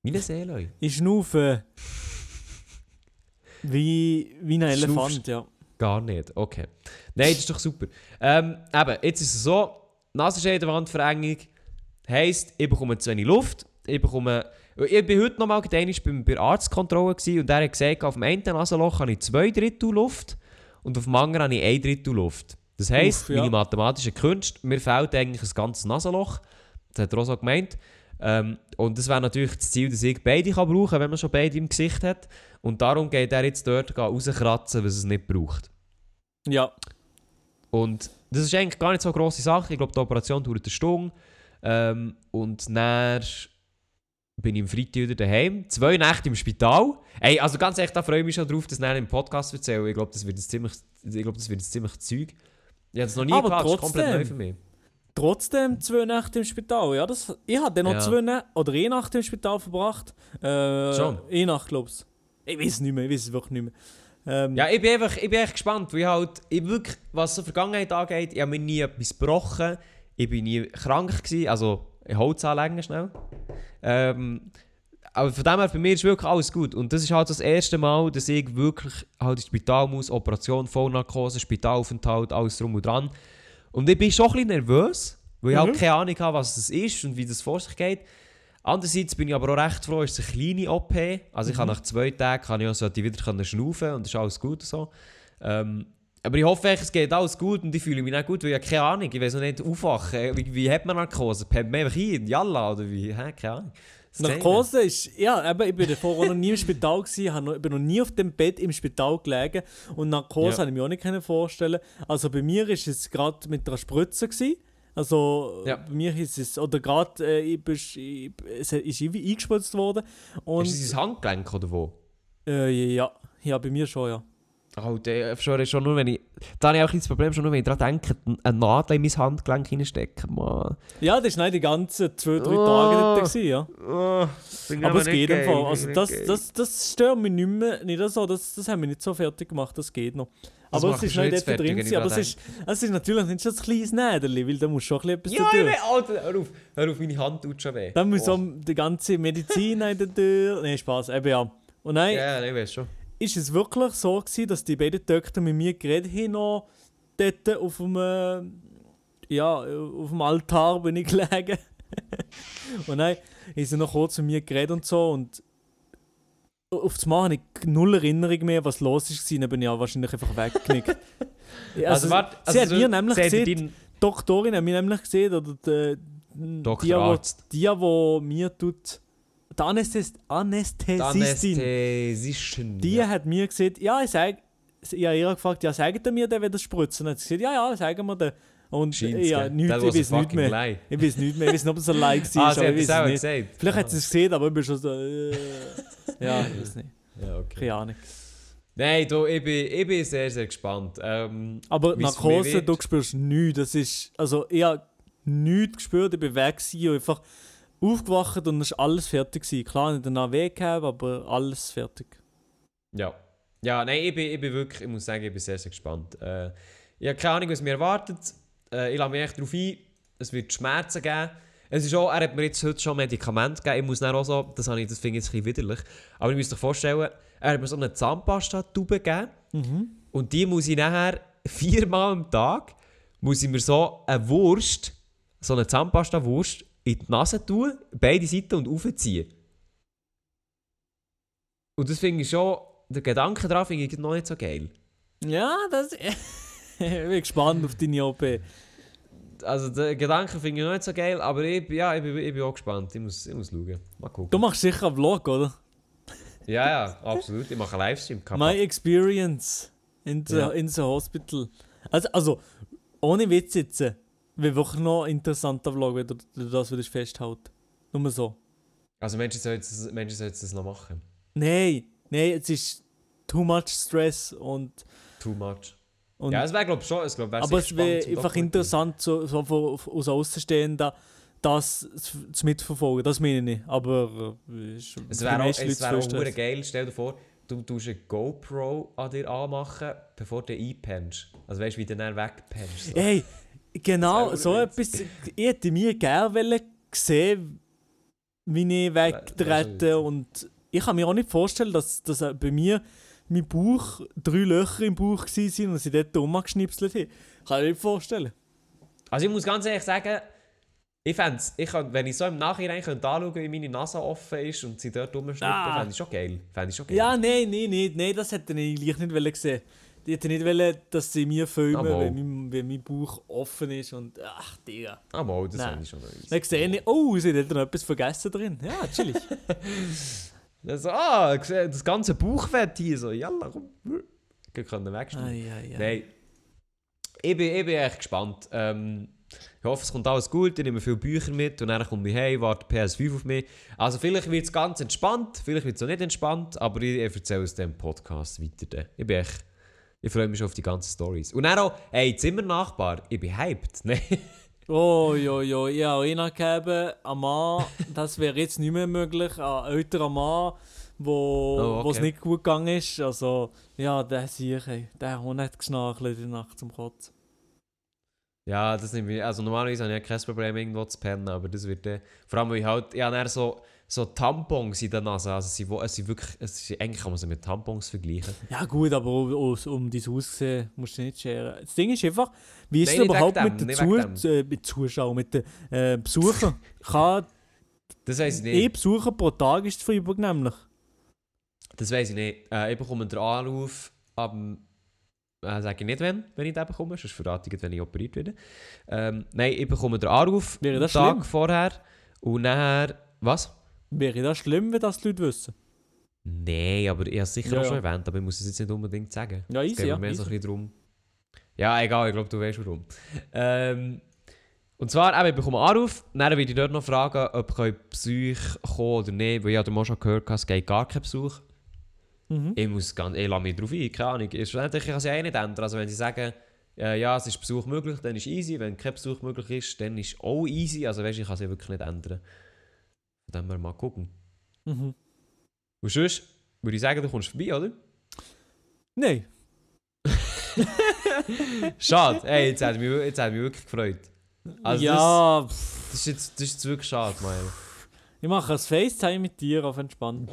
Wie ein Seeleu? Ich schnaufe wie, wie ein Schnaufst- Elefant, ja. Gar nicht, okay. Nein, das ist doch super. Ähm, eben, jetzt ist es so, Nasenscheidewandverengung heisst, ich bekomme zu wenig Luft, ich bekomme... Ich bin heute nochmal bei der Arztkontrolle und der hat gesagt, auf dem einen Nasenloch habe ich zwei Drittel Luft und auf dem anderen habe ich ein Drittel Luft. Das heisst, Uff, ja. meine mathematische Kunst, mir fehlt eigentlich ein ganzes Nasenloch. Das hat er auch so gemeint. Ähm, und das wäre natürlich das Ziel, dass ich beide kann brauchen kann, wenn man schon beide im Gesicht hat. Und darum geht er jetzt dort rauskratzen, was es nicht braucht. Ja, Und das ist eigentlich gar nicht so eine grosse Sache. Ich glaube, die Operation dauert eine Stunde. Ähm, und dann bin ich am Freitag wieder daheim. Zwei Nächte im Spital. Ey, also ganz ehrlich, da freue ich mich schon drauf, das nachher im Podcast zu erzählen. Ich glaube, das wird ein ziemlich, ich glaube, das wird ein ziemlich Zeug. Ich habe es noch nie Aber gehabt, das ist komplett neu für mich. Trotzdem zwei Nächte im Spital. Ja, das, ich hatte noch Ja. zwei Nächte oder eine Nacht im Spital verbracht. Äh, Schon? Eine Nacht, glaube ich. Ich weiß es nicht mehr, ich weiß es wirklich nicht mehr. Ähm, Ja, ich bin einfach ich bin echt gespannt, weil ich halt, ich wirklich, was so Vergangenheit angeht, ich habe mir nie etwas gebrochen, ich bin nie krank gewesen, also Holz anlegen schnell. Ähm, aber von dem her, bei mir ist wirklich alles gut. Und das ist halt das erste Mal, dass ich wirklich halt ins Spital muss, Operation, Vollnarkose, Spitalaufenthalt, alles drum und dran. Und ich bin schon ein bisschen nervös, weil ich Mhm. halt keine Ahnung habe, was das ist und wie das vor sich geht. Andererseits bin ich aber auch recht froh, es ist eine kleine OP. Also ich kann nach zwei Tagen kann ich auch so, die wieder schnaufen und das ist alles gut und so. Ähm, aber ich hoffe, es geht alles gut und ich fühle mich auch gut, weil ich habe keine Ahnung, ich weiß noch nicht, aufwachen. Wie, wie hat man Narkose? Pennt man einfach ein? Jalla oder wie? Hä? Keine Ahnung. Das Narkose ist, ja, eben, ich bin davor noch nie im Spital gewesen, noch, ich bin noch nie auf dem Bett im Spital gelegen und Narkose Ja. habe ich mir auch nicht vorstellen. Also bei mir ist es gerade mit einer Spritze gewesen. Also Ja. bei mir ist es, oder gerade, äh, ich, bin- ich, es ist irgendwie eingespritzt worden und Ist es sein Handgelenk oder wo? äh, ja, ja, bei mir schon, ja. Oh, der, schon, schon nur, wenn ich... Da habe ich auch ein das Problem, schon nur, wenn ich daran denke, eine Nadel in mein Handgelenk reinstecken. Mann. Ja, das war nicht die ganzen zwei, drei Oh. Tage dort. Gewesen, ja. Oh, Aber es geht im Fall. Also das, das, das stört mich nicht mehr. Nicht so, das, das haben wir nicht so fertig gemacht, das geht noch. Das aber es ist nicht dort fertig, drin. ich gewesen, Aber es ist, es ist natürlich nicht schon ein kleines Näderli, weil da muss schon ein bisschen Ja, etwas ich durch. will, Alter, hör auf, hör auf, meine Hand tut schon weh. Dann muss oh. die ganze Medizin in der Tür. Nein, Spaß, eben ja. Und nein, Ja, ja, ich weiß schon. Ist es wirklich so gewesen, dass die beiden Töchter mit mir geredet haben, noch dort auf dem, äh, ja, auf dem Altar bin ich gelegen. und dann haben sie noch kurz mit mir geredet und so und auf das Mal habe ich null Erinnerung mehr, was los war, dann bin ich auch wahrscheinlich einfach weggenickt. Ja, Also, warte, sie hat so- mir nämlich gesehen, die Doktorin hat mir nämlich gesehen, oder die, die, die, die, wo mir tut, die Anästhes Anästhesistin, Anästhesischen. die hat mir gesagt, ja, ich sag, ich habe ihr gefragt, ja, sagt ihr mir, der will das spritzen? Und hat sie gesagt, ja, ja, sagen wir den. Und Scheint's, ja, nichts, ich weiß nicht mehr. lie. Ich weiß nicht mehr. Ich weiß nicht, ob es ein Like war, Ah, aber sie hat auch es gesagt. Vielleicht hat Ah. sie es gesehen, aber ich bin schon so. Äh, ja, ich weiß nicht. Ja, okay. Keine Ahnung. Nein, du, ich, bin, ich bin sehr, sehr gespannt. Ähm, Aber Narkose, wird? du spürst nichts. Das ist. Also, ich habe nichts gespürt. Ich bin weg gewesen einfach aufgewacht und es war alles fertig. Gewesen. Klar, nicht danach Weg gehabt, aber alles fertig. ja. Ja, nein, ich bin, ich bin wirklich, ich muss sagen, ich bin sehr, sehr gespannt. Äh, ich habe keine Ahnung, was mir erwartet. Äh, ich lasse mich echt darauf ein. Es wird Schmerzen geben. Es ist auch, er hat mir jetzt heute schon Medikamente gegeben. Ich muss dann auch so, das, habe ich, das finde ich jetzt ein bisschen widerlich. Aber ich muss dir vorstellen, er hat mir so eine Zahnpasta-Tube gegeben. Mhm. Und die muss ich nachher viermal am Tag, muss ich mir so eine Wurst, so eine Zahnpasta-Wurst, in die Nase tun, beide Seiten und aufziehen. Und das finde ich schon, der Gedanke daran finde ich noch nicht so geil. Ja, das. ich bin gespannt auf deine OP. Also der Gedanke finde ich noch nicht so geil, aber ich, ja, ich, bin, ich bin auch gespannt. Ich muss, ich muss schauen. Mal gucken. Du machst sicher einen Vlog, oder? Ja, ja, absolut. Ich mache einen Livestream. Kappa. My experience in the, Ja. in the hospital. Also, also, ohne Witz jetzt, wäre wirklich noch ein interessanter Vlog, wenn du, du das würdest festhalten. Nur so. Also Menschen sollten das, Menschen sollten das noch machen. Nein, nein, es ist too much stress und. Too much. und ja, es wäre glaube ich schon. Es glaub, aber es wäre einfach interessant, so, so von, aus Außenstehender das zu mitverfolgen. Das meine ich. Aber äh, ist Es wäre auch, es wär auch geil, stell dir vor, du tust eine GoPro an dir anmachen, bevor du einpennst. Also weißt du, wie du dann wegpennst. So. Hey, genau, so etwas. Ich hätte mir gerne wollen sehen, wie ich wegtrete. Und ich kann mir auch nicht vorstellen, dass, dass bei mir mein Bauch, drei Löcher im Bauch waren und sie dort rumgeschnipselt haben. Kann ich mir nicht vorstellen. Also ich muss ganz ehrlich sagen, ich fände ich wenn ich so im Nachhinein könnte anschauen wie meine Nase offen ist und sie dort rumschnippen, Ah. fände ich schon geil. Fände ich schon geil. Ja, nein, nein, nein, nein, das hätte ich gleich nicht wollen sehen. Ich hätte nicht wollen, dass sie mir filmen, Ah, wenn, mein, wenn mein Bauch offen ist und ach, Digga. Ah, mal, das fände ich schon nice. Dann sehe ich, oh, sie hat noch etwas vergessen drin. Ja, chillig. Also, ah, das ganze Bauchfett hier so, jalla, komm. Wir können wegschneiden. Ai, ai, ai. Nein. Ich bin, ich bin echt gespannt. Ähm, ich hoffe, es kommt alles gut. Ich nehme viele Bücher mit und dann komme ich heim, warte PS5 auf mich. Also vielleicht wird es ganz entspannt, vielleicht wird es auch nicht entspannt, aber ich, ich erzähle es dem Podcast weiter. Ich bin echt... Ich freue mich schon auf die ganzen Stories. Und dann auch, hey, Zimmernachbar, ich bin hyped. Nein. Oh, jo, jo, ich habe auch einen gegeben, ein Mann, das wäre jetzt nicht mehr möglich, ein älterer Mann, wo Oh, wo es okay. nicht gut gegangen ist. Also, ja, der sicher, ey, der hat nicht geschnarchelt in der Nacht zum Kotzen. Ja, das ich. Also normalerweise habe ich ja kein Problem, irgendwo zu pennen, aber das wird dann. Vor allem, weil ich halt. Ich habe dann so, so Tampons in der Nase. Also, sie, wo- es sind wirklich. Es ist, eigentlich kann man sie mit Tampons vergleichen. Ja gut, aber um, um, dein Aussehen musst du nicht scheren. Das Ding ist einfach, wie ist Nein, es überhaupt mit dem, den Zu äh, mit Zuschauern, mit den äh, Besuchern? Kann Das weiß ich nicht. Besucher pro Tag ist Freiburg nämlich. Das weiß ich nicht. Äh, ich bekomme den Anruf am. Äh, sage ich nicht, wenn, wenn ich den bekomme, sonst verrate ich, wenn ich operiert werde. Ähm, nein, ich bekomme den Anruf einen das Tag schlimm? vorher und nachher. Was? Wäre das schlimm, wenn das die Leute wissen? Nein, aber ich habe es sicher Ja, auch ja. schon erwähnt, aber ich muss es jetzt nicht unbedingt sagen. Ja, Es easy, geht ja. mir mehr so ein easy. bisschen darum. Ja, egal, ich glaube, du weißt warum. Ähm, und zwar, eben, ich bekomme einen Anruf, dann werde ich dort noch fragen, ob ich Besuch kommen oder nicht, weil ich habe mal schon gehört, es geht gar keinen Besuch. Mhm. Ich muss ganz, ich lasse mich darauf ein, keine Ahnung. Schlussendlich kann sie eh nicht ändern. Also wenn sie sagen, äh, ja, es ist Besuch möglich, dann ist easy. Wenn kein Besuch möglich ist, dann ist auch easy. Also weißt, ich kann sie wirklich nicht ändern. Von dem wir mal gucken. Mhm. Und sonst würde ich sagen, du kommst vorbei, oder? Nein. Schade. Hey, jetzt hat mich, jetzt hat mich wirklich gefreut. Also ja, das, das, ist jetzt, das ist jetzt wirklich schade, Mael. ich mache ein FaceTime mit dir auf entspannt.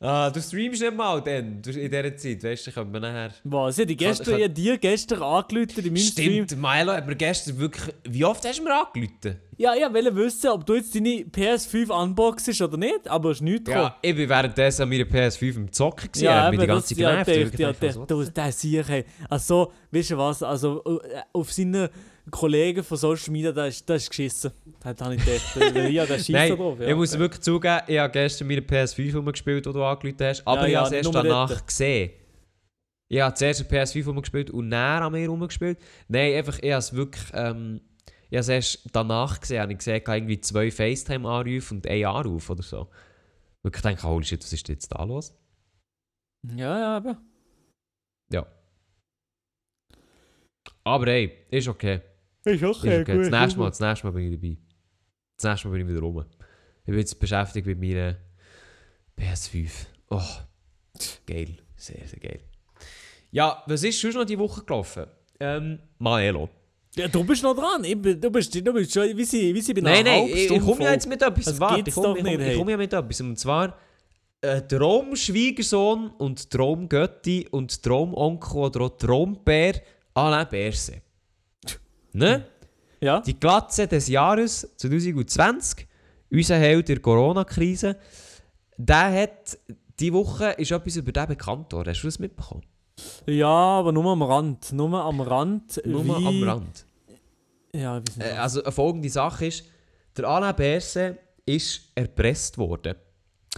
Ah, du streamst nicht mal dann, du- in dieser Zeit, weißt du, können wir nachher... Was? Ich habe gestern, ich habe dir gestern angerufen in meinem Stream. Stimmt, Milo hat mir gestern wirklich... Wie oft hast du mir angerufen? Ja, ich wollte wissen, ob du jetzt deine PS5 unboxest oder nicht, aber es ist nichts Ja, ich bin währenddessen an meiner PS5 im Zocken gewesen, Ja, hat mich die ganze das, Zeit genervt. der, Ich der, dachte, der, was? der sicher, hey. Also, weißt du was, also äh, auf seine Kollegen von Social Media, da ist, da ist geschissen. Das habe ich gedacht. Ja, der schießt da Nein, drauf. Ja. ich muss wirklich zugeben, ich habe gestern meine PS5 rumgespielt, die du angerufen hast, aber Ja, ich ja, habe es erst danach dort. gesehen. Ich habe zuerst auf PS5 rumgespielt und näher an mir rumgespielt. Nein, einfach, ich habe es wirklich, ähm, ich habe es erst danach gesehen, habe ich gesehen, ich irgendwie zwei FaceTime-Anrufe und einen Anruf oder so. Wirklich denke, holy shit, was ist jetzt da los? Ja, ja, aber. Ja. Aber hey, ist okay. Ist Ist okay. Das nächste Mal, das nächste Mal bin ich dabei. Das nächste Mal bin ich wieder rum. Ich bin jetzt beschäftigt mit meiner PS5. Oh, geil. Sehr, sehr geil. Ja, was ist schon noch die Woche gelaufen? Ähm, Maelo. Ja, du bist noch dran. Ich, bin- du, bist, du bist schon, wie sie, wie sie einer Nein, nein, ich, ich komme ja jetzt mit etwas. Das Warte, ich komme ich hey. komme ja mit etwas. Und zwar äh, Traumschwiegersohn und Traumgötti und Traumonkel oder auch Traumbär Alain Berset. Ne? Ja? Die Glatze des Jahres 2020, unser Held der Corona-Krise, der hat die Woche ist etwas über den bekannt worden. Hast du das mitbekommen? ja, aber nur am Rand. Nur am Rand. Nur wie, am Rand. Ja, wie sind Äh, also eine folgende Sache ist, der Alain Berset ist erpresst worden.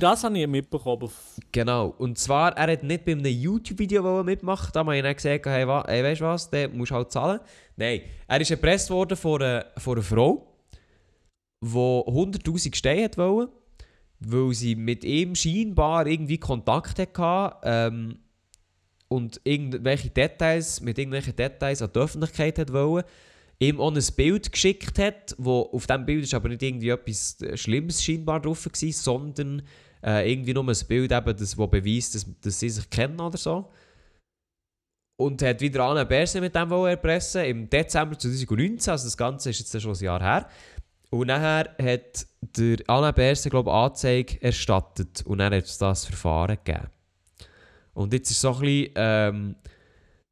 Das habe ich mitbekommen. Genau. Und zwar, er hat nicht bei einem YouTube-Video mitmachen. Da habe ich dann gesagt, hey, wa weißt du was, der musst halt zahlen. Nein, er ist erpresst worden von einer, von einer Frau, die 100'000 Steine wollen, weil sie mit ihm scheinbar irgendwie Kontakt hatte ähm, und irgendwelche Details, mit irgendwelchen Details an die Öffentlichkeit hat wollen. Ihm auch ein Bild geschickt hat, wo auf diesem Bild ist aber nicht irgendwie etwas äh, Schlimmes scheinbar drauf gewesen, sondern äh, irgendwie nur ein Bild, eben, das, das beweist, dass, dass sie sich kennen oder so. Und hat wieder Anne Berse mit dem erpressen im Dezember 2019, also das Ganze ist jetzt schon ein Jahr her. Und nachher hat der Anne Berse, glaube ich, Anzeige erstattet und dann hat es das Verfahren gegeben. Und jetzt ist so ein bisschen, ähm,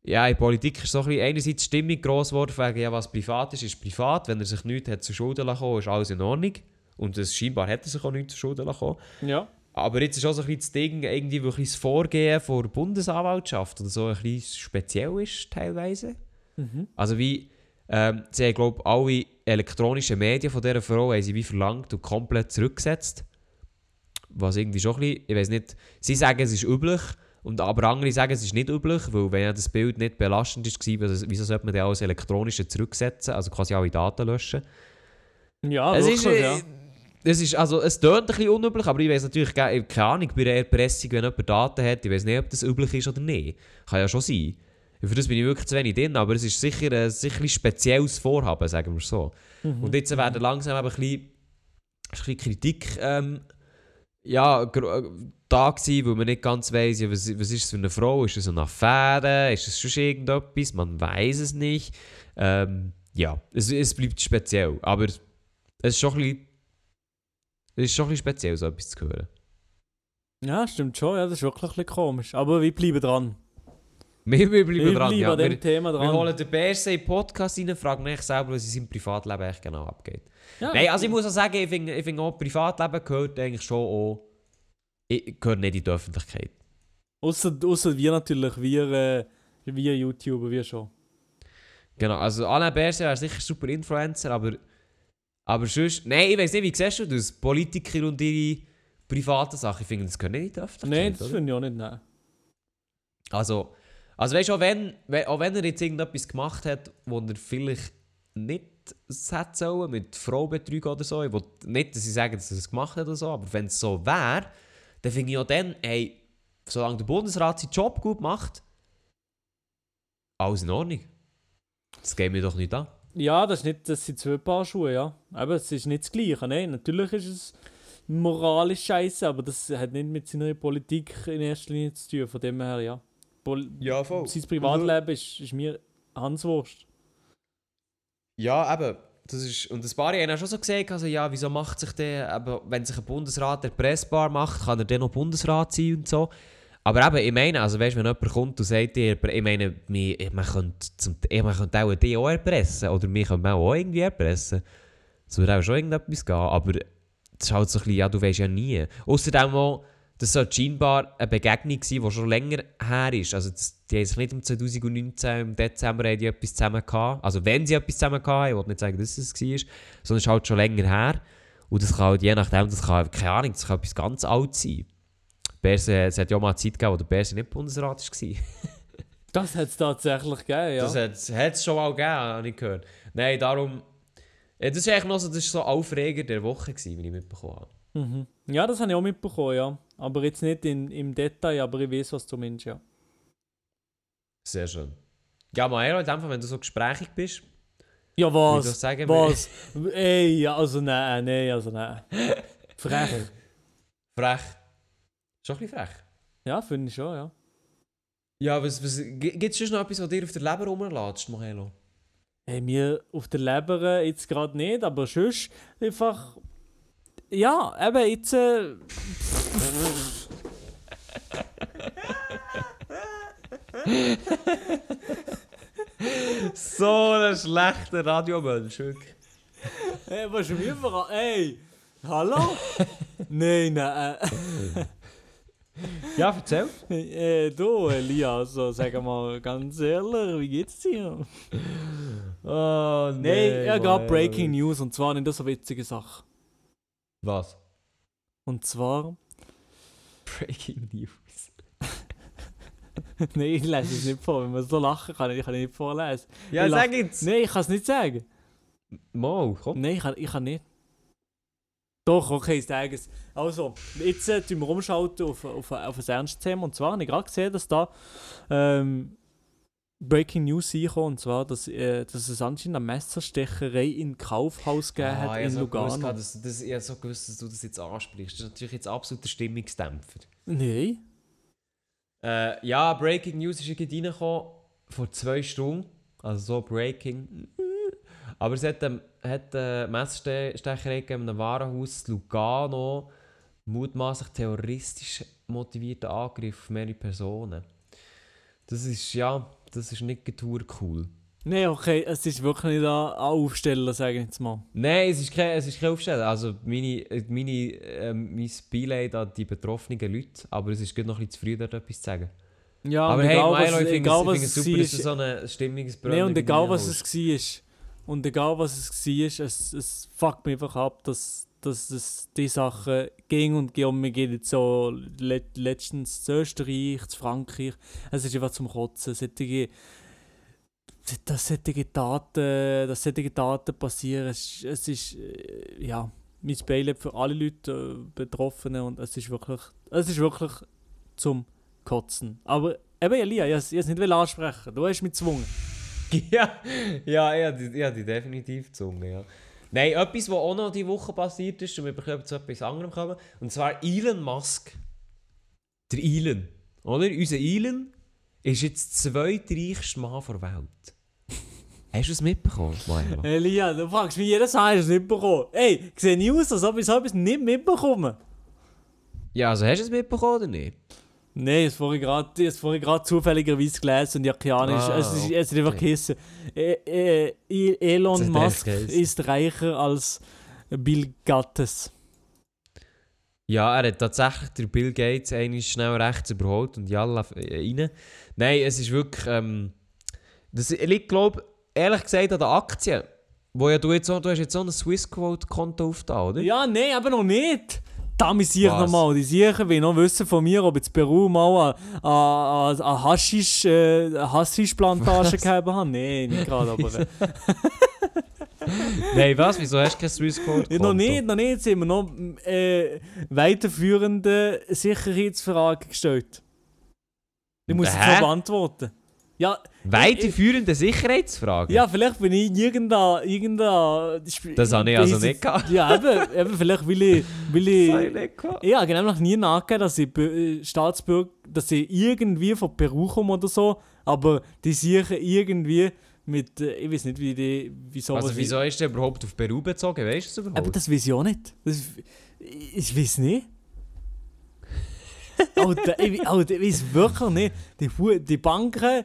ja, in Politik ist so ein einerseits Stimmung gross geworden, wegen, ja, was privat ist, ist privat. Wenn er sich nichts hat zu Schulden lassen ist alles in Ordnung. Und das, scheinbar hat er sich auch nichts zu Schulden lassen. Ja. Aber jetzt ist auch so ein bisschen das Ding, irgendwie, wo ein bisschen das Vorgehen von der Bundesanwaltschaft oder so ein bisschen speziell ist, teilweise. Mhm. Also wie, ähm, sie haben, glaube alle elektronischen Medien von dieser Frau haben sie wie verlangt und komplett zurückgesetzt. Was irgendwie schon ein bisschen, ich weiß nicht, sie sagen, es ist üblich, und aber andere sagen, es ist nicht üblich, weil wenn ja das Bild nicht belastend war, wieso- sollte man dann alles elektronische zurücksetzen, also quasi alle Daten löschen? Ja, es, wirklich, ist, ja. Es ist, also es tönt ein bisschen unüblich, aber ich weiß natürlich keine Ahnung, bei der Erpressung, wenn jemand Daten hat, ich weiß nicht, ob das üblich ist oder nicht. Kann ja schon sein. Für das bin ich wirklich zu wenig drin, aber es ist sicher ein, sicher ein spezielles Vorhaben, sagen wir so. Mhm. Und jetzt werden langsam eben ein bisschen, ein bisschen Kritik ähm, ja, äh, da gewesen, weil man nicht ganz weiss, ja, was, was ist es für eine Frau? Ist es eine Affäre? Ist es schon irgendetwas? Man weiß es nicht. Ähm, ja, es, es bleibt speziell, aber es ist schon ein bisschen, es ist schon ein bisschen speziell, so etwas zu hören. Ja, stimmt schon. Ja, das ist wirklich ein bisschen komisch. Aber wir bleiben dran. Wir, wir bleiben Wir dran, bleiben ja. an dem Wir, Thema wir dran. holen den BSC Podcast rein, fragen mich selber, was in seinem Privatleben eigentlich genau abgeht. ja. Nein, also ich muss auch sagen, ich finde, ich finde auch, Privatleben gehört eigentlich schon auch, ich, gehört nicht in die Öffentlichkeit. Außer, außer wir natürlich, wir, äh, wir YouTuber, wir schon. Genau, also Alain Berset wäre sicher super Influencer, aber, aber sonst, nein, ich weiß nicht, wie siehst du das? Politiker und ihre privaten Sachen, ich finde, das gehört nicht Öffentlichkeit, Nein, das finde ich auch nicht. Nein. Also, also weißt du, auch wenn, auch wenn er jetzt irgendetwas gemacht hat, wo er vielleicht nicht hätte sollen, mit Frauenbetrug oder so, ich will nicht, dass sie sagen, dass er es gemacht hat oder so, aber wenn es so wäre, dann finde ich auch dann, hey, solange der Bundesrat seinen Job gut macht, alles in Ordnung. Das geht mir doch nicht an. Ja, das, ist nicht, das sind zwei Paar Schuhe, ja. Aber es ist nicht das Gleiche. Nein, natürlich ist es moralisch scheiße, aber das hat nicht mit seiner Politik in erster Linie zu tun. Von dem her, ja. Pol Ja, voll. Sein Privatleben ist, ist mir Hanswurst. Ja, eben. Das ist, und das paar haben auch schon so gesagt, also ja, wieso macht sich der, aber wenn sich ein Bundesrat erpressbar macht, kann er dann noch Bundesrat sein und so. Aber eben, ich meine, also weißt, wenn jemand kommt und sagt dir, ich meine, man könnte, zum, man könnte auch die auch erpressen, oder wir können auch irgendwie erpressen. Es würde auch schon irgendetwas gehen, aber das ist halt so ein bisschen, ja, du weißt ja nie. Außerdem auch, das soll scheinbar eine Begegnung sein, die schon länger her ist. Also das, die haben sich nicht im 2019, im Dezember die etwas zusammen gehabt. Also wenn sie etwas zusammen haben, ich will nicht sagen, dass es es war, sondern es ist halt schon länger her. Und das kann halt je nachdem, das kann, keine Ahnung, das kann etwas ganz alt sein. Berse, es hat ja mal eine Zeit gegeben, wo der Berse nicht Bundesrat war. Das hat es tatsächlich gegeben, ja. Das hat es schon mal gegeben, habe ich gehört. Nein, darum... Ja, das war eigentlich noch so, das ist so Aufreger der Woche, gewesen, wie ich mitbekommen habe. Mhm. Ja, das habe ich auch mitbekommen, ja. Aber jetzt nicht in, im Detail, aber ich weiß, was du meinst, ja. Sehr schön. Ja, Maelo, in dem Fall, wenn du so gesprächig bist, Ja, ich was? sagen, Was? Ey, ja, also nein, nein, also nein. Frech. frech. Schon ein bisschen frech. Ja, finde ich schon, ja. Ja, was, was, gibt es sonst noch etwas, was dir auf der Leber rumlatscht, Mahelo? Hey, mir auf der Leber jetzt gerade nicht, aber sonst einfach. Ja, eben jetzt. Äh, So ein schlechter Radiomensch, wirklich. hey, was schon überall. Ey! Hallo? nein, nein. Ja, erzähl. Äh, du, Elias, also, sag mal ganz ehrlich, wie geht's dir? Oh, Nein, ja, gab Breaking News und zwar nicht so witzige Sache. Was? Und zwar. Breaking News. nein, ich lese es nicht vor. Wenn man so lachen kann, ich kann nicht vorlesen. Ja, Ich sag jetzt. Nein, ich kann es nicht sagen. Mo, komm. Nein, ich kann, ich kann nicht. Doch, okay, ich sage es. Also, jetzt äh, tun wir umschalten auf, auf, auf ein ernstes Thema. Und zwar habe ich gerade gesehen, dass da ähm, Breaking News reinkommt. Und zwar, dass, äh, dass es anscheinend eine Messerstecherei in Kaufhaus gegeben hat Ah, ich in so gewusst, Lugano. dass, dass, ich hab so gewusst, dass du das jetzt ansprichst. Das ist natürlich jetzt absolut der Stimmungsdämpfer. Nein. Äh, ja, Breaking News ist irgendwie reingekommen vor zwei Stunden. Also so Breaking. Aber es hat, ähm, hat äh, Messerstecherei in einem Warenhaus in Lugano. Mutmaßlich terroristisch motivierter Angriff auf mehrere Personen. Das ist, ja, das ist nicht getour cool. Nein, okay, es ist wirklich nicht an, Aufstellen, sage ich jetzt mal. Nein, es ist kein, es ist kein Aufstellen. Also meine, meine, ähm, mein Beileid an die betroffenen Leute. Aber es ist gerade noch ein bisschen zu früh, dort etwas zu sagen. Ja, aber hey, egal, Milo, ich finde es, es es super, dass du war, so eine Stimmungsbrille Nein, und egal was es war. Und egal was es war, es, es fuckt mich einfach ab, dass, dass es die Sachen ging und ging. Wir gehen jetzt so le letztens zu Österreich, zu Frankreich. Es ist einfach zum Kotzen. Solche, dass solche Taten, dass solche Taten passieren, es, es ist, äh, ja, mein Beileid für alle Leute äh, Betroffenen und es ist wirklich, es ist wirklich zum Kotzen. Aber eben, Elia, ich wollte es nicht ansprechen. Du hast mich gezwungen. ja, ja, habe die, habe die definitiv gezwungen, ja. Nein, etwas, was auch noch diese Woche passiert ist, und wir können zu etwas anderem kommen, und zwar Elon Musk. Der Elon, oder? Unser Elon ist jetzt der zweitreichste Mann der Welt. Hast du es mitbekommen, Maelo? Elia, du fragst mich jedes Mal, hast du es nicht bekommen? Ey, sehe nicht aus, als ob ich so etwas nicht mitbekommen. Ja, also hast du es mitbekommen oder nicht? Nein, das vorhin gerade, das vorhin gerade zufälligerweise gelesen und ich habe keine Ahnung, Ah, es, ist, es ist einfach okay. geheißen, äh, äh, Elon Das hat Musk ist reicher als Bill Gates. Ja, er hat tatsächlich der Bill Gates einmal schnell rechts überholt und Jalla rein. Nein, es ist wirklich. Ähm, das liegt, glaube ehrlich gesagt an den Aktien. Wo ja du jetzt so, du hast jetzt so ein Swissquote-Konto aufgetan, oder? Ja, nein, aber noch nicht. Da muss ich Was? noch mal. Die sicher will noch wissen von mir, ob jetzt Peru mal eine, Haschisch, äh, eine Haschischplantage gehabt haben. Nein, nicht gerade, aber... Nein, was? Wieso hast du kein Swissquote-Konto? Ja, noch nicht, noch nicht. Jetzt haben wir noch äh, weiterführende Sicherheitsfragen gestellt. Ich muss jetzt Hä? noch beantworten. Ja, Weiterführende Sicherheitsfragen? ja, vielleicht bin ich in irgendeiner... irgendeiner Das habe ich also nicht gehabt. Ja, eben, eben vielleicht will ich... Will Das habe ich ich nicht gehabt. ich habe nämlich nie nachgegeben, dass ich äh, Staatsbürger... dass ich irgendwie von Peru komme oder so, aber die sicher irgendwie mit... Äh, ich weiß nicht, wie die... Wie sowas Also, wieso ist der überhaupt auf Peru bezogen? Weißt du es überhaupt? Aber das weiß ich auch nicht. Das, ich, ich weiß nicht. Alter, ich, Alter, ich weiß wirklich nicht. Die, die Banken,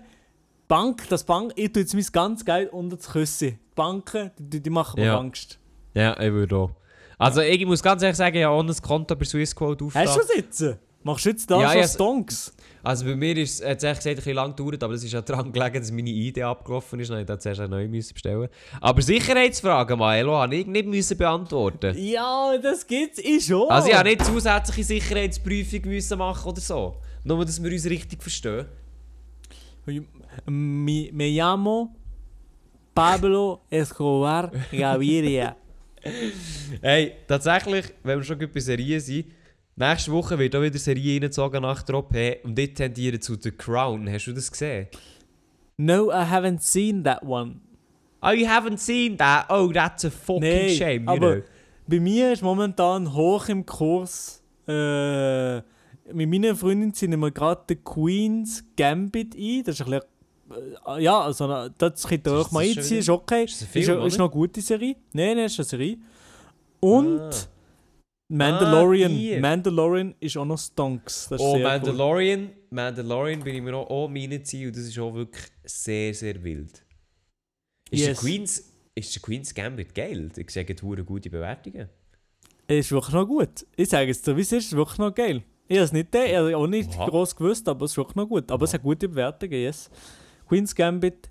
Bank, das Bank, ich tue jetzt mein ganz Geld unter das Küssen. Die Banken, die, die machen mir Ja. Angst. ja, ich würde auch. Also, ich muss ganz ehrlich sagen, ich habe auch ein Konto bei Swissquote aufgetan. Hast du es jetzt? Machst du jetzt da Ja, schon ja, Stonks? Also bei mir ist es es ehrlich gesagt ein bisschen lang gedauert, aber es ist ja daran gelegen, dass meine Idee abgelaufen ist. Dann musste ich zuerst eine neue müssen bestellen. Aber Sicherheitsfragen, Maelo, habe ich nicht müssen beantworten. Ja, das gibt's ich schon. Also ich habe nicht zusätzliche Sicherheitsprüfung müssen machen oder so. Nur, dass wir uns richtig verstehen. Mi, me llamo Pablo Escobar Gaviria. Hey, tatsächlich, wenn wir schon bei Serien sind, nächste Woche wird auch wieder Serie reingezogen nach der OP und die tendieren zu The Crown. Hast du das gesehen? No, I haven't seen that one. Oh, you haven't seen that? Oh, that's a fucking Nee, shame, you aber- know. Bei mir ist momentan hoch im Kurs. Äh, mit meiner Freundin sind wir gerade The Queen's Gambit ein. Das ist ein bisschen. Äh, ja, also na, das könnt ihr euch mal einziehen, wieder? ist okay. Ist Film, ist, ist noch eine gute Serie. Nein, nein, ist eine Serie. Und Ah. Mandalorian. Ah. Mandalorian ist auch noch Stonks. Oh, sehr cool. Mandalorian. Mandalorian bin ich mir auch, auch meine Ziel und das ist auch wirklich sehr, sehr wild. Ist, Yes. der, Queen's, ist der Queen's Gambit geil? Ich sage, hure gute Bewertungen. Es ist wirklich noch gut. Ich sage es dir, wie es ist, es ist wirklich noch geil. Ich habe es nicht, ich habe auch nicht Aha. groß gewusst, aber es ist wirklich noch gut. Aber es hat gute Bewertungen, yes. Queen's Gambit,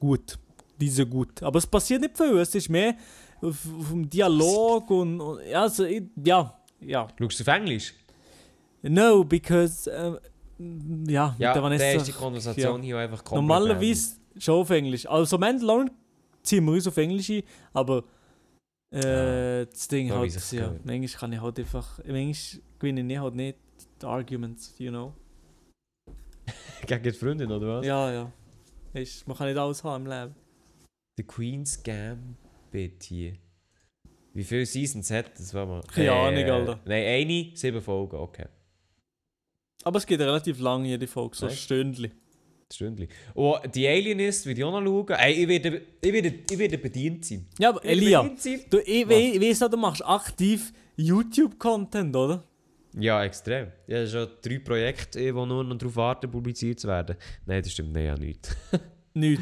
gut. Diese gut. Aber es passiert nicht viel, es ist mehr dem Dialog und, und ja, also, ich, ja, ja. Schaust du auf Englisch? No, because, äh, ja, mit Ja, der da Vanessa. ist die Konversation hier einfach komplett Normalerweise schon auf Englisch. Also Mandalorian ziehen wir uns auf Englisch ein, aber äh, das Ding Ja, wie halt, ja, manchmal kann ich halt einfach, manchmal gewinne ich halt nicht die Arguments, you know. Gegen die Freundin, oder was? Ja, ja. Weißt, man kann nicht alles haben im Leben. The Queen's Gambit hier. Wie viele Seasons hat das? Warte mal. Keine Ahnung, Alter. Nein, eine, sieben Folgen, okay. Aber es geht relativ lang, jede Folge, so ein? Stündchen. Oh, die Alienist will ich auch noch schauen. Ey, ich werde, ich werde, ich werde bedient sein. Ja, aber Elia, du, ich, we, ich weiss auch, du machst aktiv YouTube-Content, oder? Ja, extrem. Ja, das sind schon drei Projekte, die nur noch darauf warten, publiziert zu werden. Nein, das stimmt nicht, ja nicht. Nicht.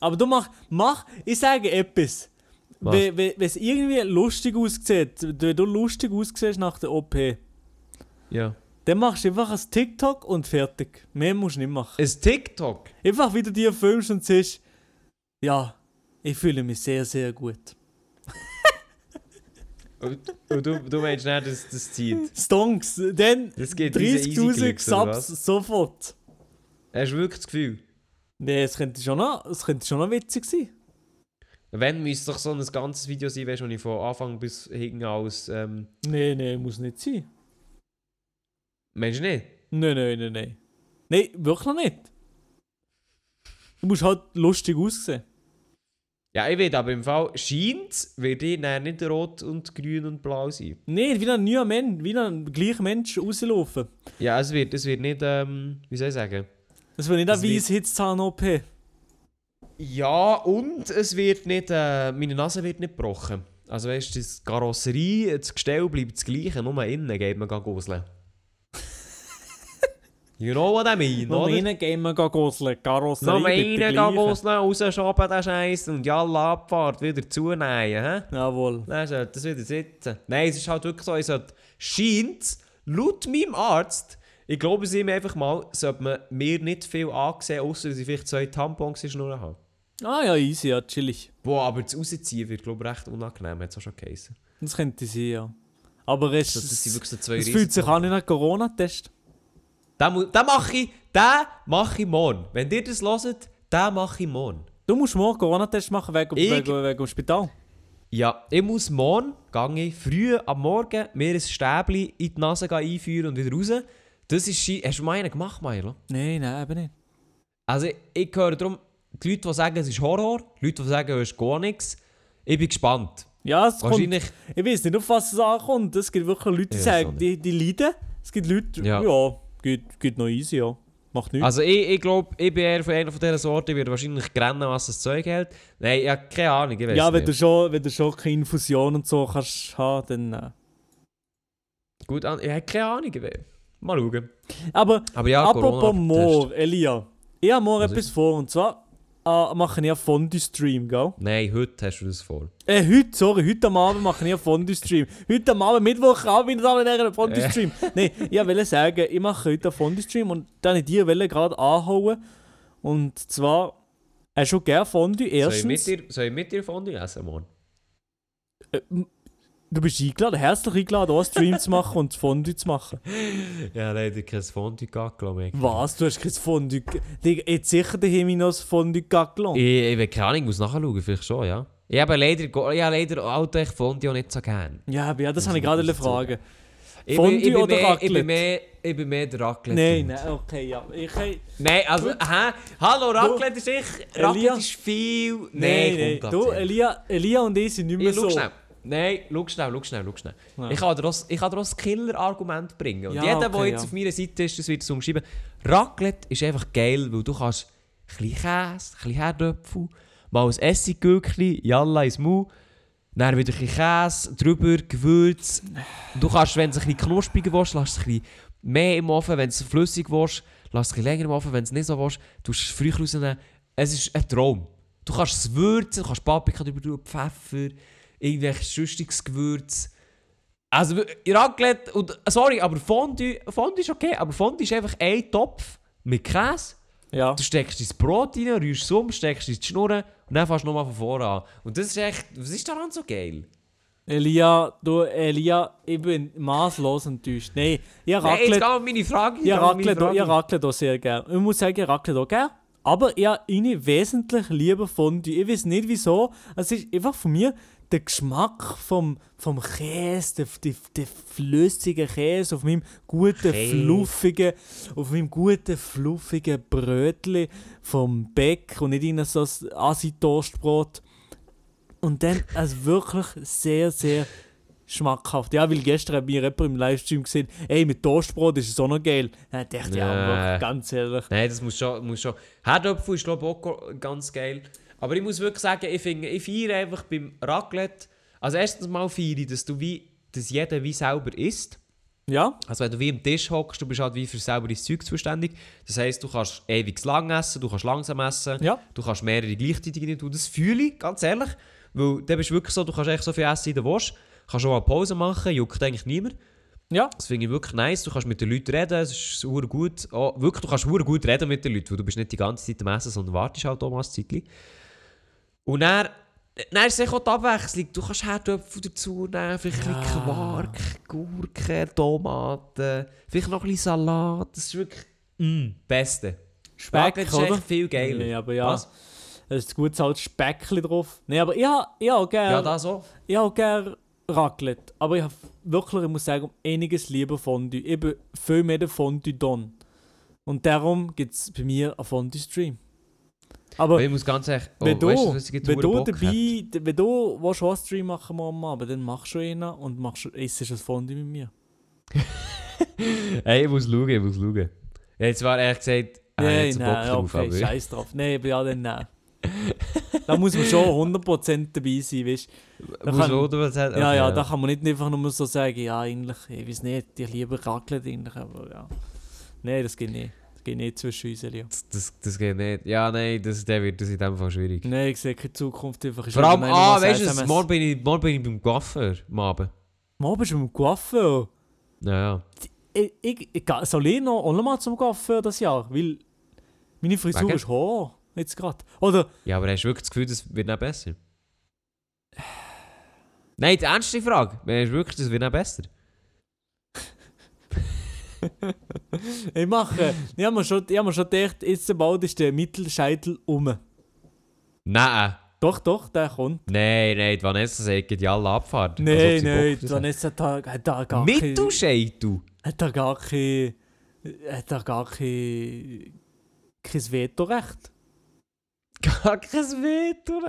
Aber du mach, mach, ich sage etwas. Wenn es irgendwie lustig aussieht, wenn du lustig aussiehst nach der OP, Ja. dann machst du einfach ein TikTok und fertig. Mehr musst du nicht machen. Ein TikTok? Einfach wie du dir filmst und siehst, ja, ich fühle mich sehr, sehr gut. Und, du, du meinst nicht, dass das zieht? Stonks, dann Das geht diese easy 30.000 Klicks, oder Subs sofort. Hast du wirklich das Gefühl? Nee, es könnte schon noch, es könnte schon noch witzig sein. Wenn, müsste doch so ein ganzes Video sein, weißt du, ich von Anfang bis hinten aus... Ähm, Nee, nee, muss nicht sein. meinst du nicht? Nein, nein, nein, nein. Nein, wirklich nicht. Du musst halt lustig aussehen. Ja, ich will aber im Fall scheint, wird ich nicht rot und grün und blau sein. Nein, wie ein neuer Mensch, wie ein gleicher Mensch rauslaufen. Ja, es wird, es wird nicht, ähm, wie soll ich sagen? Das will nicht ein wird- Weisheitszahn-OP. Ja, und es wird nicht, äh, meine Nase wird nicht gebrochen. Also weißt du, die Karosserie, das Gestell bleibt das gleiche, nur innen geht man guseln. You know what I mean, Noch oder? rein gehen wir gosseln. Karosserie Noch innen gleiche. guseln, rausschoben den Scheiß und ja, Abfahrt wieder zunähen, hä? Jawohl. Dann sollte das wieder sitzen. Nein, es ist halt wirklich so, ich sollte, scheint, laut meinem Arzt, ich glaube es ihm einfach mal, sollte man mir nicht viel angesehen, außer dass ich vielleicht zwei Tampons in Schnur habe. Ah ja, easy, ja, chillig. Boah, aber das Rausziehen wird, glaube ich, recht unangenehm, hat es auch schon geheißen. Das könnte sein, ja. Aber es, Also, das sind wirklich so zwei es fühlt sich an wie ein Corona-Test. Den, mache ich, den mache ich morgen. Wenn ihr das hört, den mache ich morgen. Du musst morgen Corona-Test machen wegen, Ich- wegen, wegen dem Spital. Ja, ich muss morgen, gehe ich früh am Morgen, mir ein Stäbli in die Nase einführen und wieder raus. Das ist Hast du mal einen gemacht, Milo? Nein, nein, eben nicht. Also, ich höre darum, die Leute, die sagen, es ist Horror, die Leute, die sagen, es ist gar nichts. Ich bin gespannt. Ja, es kommt, Wahrscheinlich, ich weiß nicht, auf was es ankommt. Es gibt wirklich Leute, die Ja, sagen, die, die leiden. Es gibt Leute, ja, Ja. Geht, geht noch easy, ja. Macht nichts. also ich, ich glaube, ich bin eher von einer von diesen Sorten, ich werde wahrscheinlich grennen, was das Zeug hält. Nein, ich habe keine Ahnung, ich weiß ja, wenn nicht. du, schon, wenn du schon keine Infusion und so kannst haben, dann... Äh. Gut, ich habe keine Ahnung, ich mal schauen. Aber Aber ja, apropos morgen, Elia. Ich habe morgen Was etwas vor und zwar äh, mache ich einen Fondue-Stream, gell? Nein, heute hast du das vor. Äh, heute, sorry, heute am Abend mache ich einen Fondue-Stream. Heute am Abend, Mittwoch, Abend, da einen Fondue-Stream. Nein, ich wollte sagen, ich mache heute einen Fondue-Stream und dann ich dir gerade anhauen. Und zwar, hast du gerne Fondue? Soll ich, Erstens, mit dir, soll ich mit dir Fondue essen morgen? äh, Du bist eingeladen, herzlich eingeladen, auch einen Stream zu machen und Fondue zu machen. Ja, leider kein Fondue ich. Was? Du hast kein Fondue... Digga, jetzt sicher daheim noch das Fondue Gaggelon. Ich, ich weiß keine Ahnung, ich muss nachschauen, vielleicht schon, ja. Ich habe leider, ich habe leider Auto ich Fondue nicht so gern. Ja, ja, das habe ich ich gerade wirklich fragen. Ich Fondue bin, ich bin oder mehr, ich bin mehr, ich bin mehr der Raclette. Nein, nein, okay, ja. Ich, hey, Nein, also, hä? Hallo, Raclette ist ich. Elia? Raclette ist viel. nein, Nein, nein. Du. Elia, Elia und ich sind nicht mehr Ich, so. schnell. Nein, schau schnell, schau schnell, schau schnell. Ja. Ich kann dir auch, ich kann dir auch das Killer-Argument bringen. Und Ja, jeder, der okay, jetzt ja. auf meiner Seite ist, das wird es umschreiben. Raclette ist einfach geil, weil du kannst ein bisschen Käse, ein bisschen Herdöpfel, mal ein Essiggürkchen, Jalla ins Maul, dann wieder ein bisschen Käse, drüber, Gewürz. Du kannst, wenn du es ein bisschen knuspriger willst, lass es ein bisschen mehr im Ofen. Wenn du es flüssig willst, lass es ein bisschen länger im Ofen. Wenn du es nicht so willst, du es früh rausnehmen. Es ist ein Traum. Du kannst es würzen, du kannst Paprika drüber tun, Pfeffer, irgendwelches sonstiges Gewürz. Also, Raclette, und, sorry, aber Fondue, Fondue ist okay, aber Fondue ist einfach ein Topf mit Käse. Ja. Du steckst dein Brot rein, rührst es um, steckst es in die Schnurren und dann fährst du nochmal von vorne an. Und das ist echt, was ist daran so geil? Elia, du, Elia, ich bin maßlos enttäuscht. Nein, ich habe Nein, jetzt Raclette, geht meine Frage. ich habe meine Raclette. Raclette auch sehr gerne. Ich muss sagen, ich Raclette auch gerne. Aber ich habe ihnen wesentlich lieber Fondue. Ich weiß nicht wieso. Es ist einfach von mir der Geschmack vom, vom Käse, der, der, der flüssige Käse auf meinem guten, Käse. fluffigen, auf meinem guten, fluffigen Brötchen vom Bäck und nicht in so ein Asi-Toastbrot. Und dann also wirklich sehr, sehr schmackhaft. Ja, weil gestern hat mir jemand im Livestream gesehen, ey, mit Toastbrot ist es auch noch geil. Dann dachte ich, ja, wirklich, ganz ehrlich. Nein, das muss schon. Muss schon. Herdöpfel ist, glaube ich, auch ganz geil. Aber ich muss wirklich sagen, ich, finde, ich feiere einfach beim Raclette. Also, erstens mal feiere ich, dass du wie, dass jeder wie selber isst. Ja, Also wenn du wie am Tisch hockst, du bist halt wie für selber dein Zeug zuständig. Das heisst, du kannst ewig lang essen, du kannst langsam essen, Ja. du kannst mehrere gleichzeitig tun. Das fühle ich, ganz ehrlich. Weil dann bist du wirklich so, du kannst echt so viel essen, wie du willst. Kannst auch mal Pause machen, juckt eigentlich niemand. ja. Das finde ich wirklich nice. Du kannst mit den Leuten reden, es ist super gut. Oh, wirklich, du kannst super gut reden mit den Leuten, weil du bist nicht die ganze Zeit am Essen, sondern wartest halt auch mal ein Zeitchen. Und dann, dann ist es auch die Abwechslung. Du kannst Herdöpfel dazu nehmen, vielleicht ein bisschen Ja. Quark, Gurken, Tomaten, vielleicht noch ein bisschen Salat. Das ist wirklich mm, das Beste. Speck, Raclette ist oder? echt viel geiler. Nee, aber ja. Was? Es ist gut halt Speckli drauf. Nee, aber ich habe ich hab Ja, gerne das auch. ich hab gerne Raclette. Aber ich habe wirklich, ich muss sagen, um einiges lieber Fondue. Ich bin viel mehr der Fondue-Don. Und darum gibt es bei mir einen Fondue-Stream. Aber Aber ich muss ganz ehrlich... Oh, wenn du, weißt was ich jetzt wenn du dabei, wenn du willst, einen Stream machen morgen Abend, dann machst du einen und machst, isst ein Fondue mit mir. Hey, ich muss schauen, ich muss schauen. Ja, jetzt war ehrlich gesagt... ah, ich Nein, Bock nein, drauf, okay, scheiß drauf. Nein, aber ja, dann nein. da muss man schon 100% dabei sein, weißt Da Muss kann- was hat- Ja, okay, ja, da kann man nicht einfach nur so sagen, ja, eigentlich, ich weiß nicht, ich liebe Raclette eigentlich, aber ja. Nein, das geht nicht. Geht nicht zwischen uns, Elio. Das, das, das geht nicht. Ja, nein, das, der wird das in dem Fall schwierig. Nein, ich sehe keine Zukunft einfach. Vor allem, ah, weißt du, SMS morgen bin, ich, morgen bin ich beim Coiffeur am Abend. Morgen bist du dem Coiffeur. Ja, ja. Ich, ich, soll ich noch, auch noch mal zum Coiffeur das Jahr? Weil meine Frisur Wegen? ist hoch, jetzt gerade. Oder, Ja, aber hast du wirklich das Gefühl, das wird nicht besser? Nein, die ernste Frage. Hast du wirklich, das wird nicht besser? ich mache, ich habe mir, schon- ich hab mir schon gedacht, jetzt bald ist der Mittelscheitel um. Nein. Doch, doch, der kommt. Nein, nein, die Vanessa sagt die alle Abfahrt. Nein, sie nein, drauf Vanessa hat da, hat da gar keine... Mittelscheitel? Hat da gar kein... Hat da gar kein... kein Vetorecht. Gar kein Veto,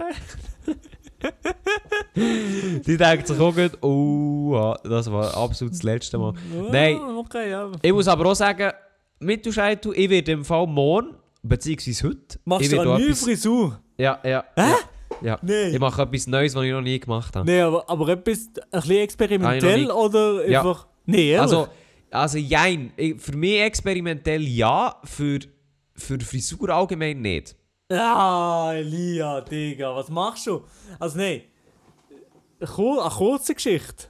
Die denkt sich auch gut, oh, ja, das war absolut das letzte Mal. Nein. Ah, Okay, ja. Ich muss aber auch sagen, Mittelscheitel, ich werde im Fall morgen, beziehungsweise heute, Machst ich du eine neue etwas, Frisur? Ja, ja. Hä? Ja, ja. Ich Nein. mache etwas Neues, was ich noch nie gemacht habe. Nein, aber, aber etwas ein bisschen experimentell oder Ja. einfach... Nein, ehrlich? Also, also jein. Für mich experimentell ja, für, für Frisur allgemein nicht. Ah, Elia, Digga, was machst du? Also nein, eine kurze Geschichte.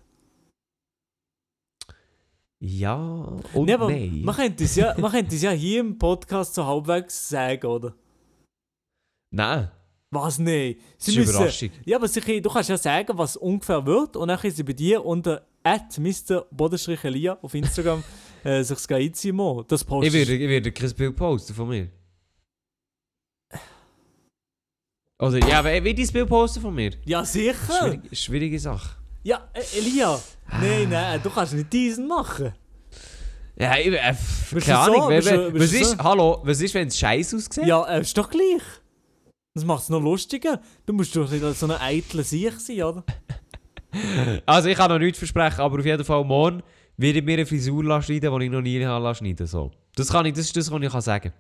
Ja und Nee, aber nein. Man könnte es ja, man könnte es ja hier im Podcast so halbwegs sagen, oder? Nein. Was? Nein. Das ist eine Überraschung. Ja, aber sie, du kannst ja sagen, was ungefähr wird und dann können sie bei dir unter Mr. Elia auf Instagram äh, sich das einziehen. Das Ich postest werde, ich werde kein Bild posten von mir. Oder, ja, aber wird dein Bild posten von mir? Ja, sicher. Schwierige, schwierige Sache. Ja, äh, Elia. Nein, nein, du kannst nicht diesen machen. Ja, ich, äh, keine du so? Ahnung. Bist du- bist was ist, so? hallo, was ist, wenn es scheiße aussieht? Ja, äh, ist doch gleich. Das macht es noch lustiger. Du musst doch nicht so eine eitle Sieg sein, oder? Also ich kann noch nichts versprechen, aber auf jeden Fall morgen werde ich mir eine Frisur schneiden, die ich noch nie habe schneiden so. Das kann ich, das ist das, was ich kann sagen.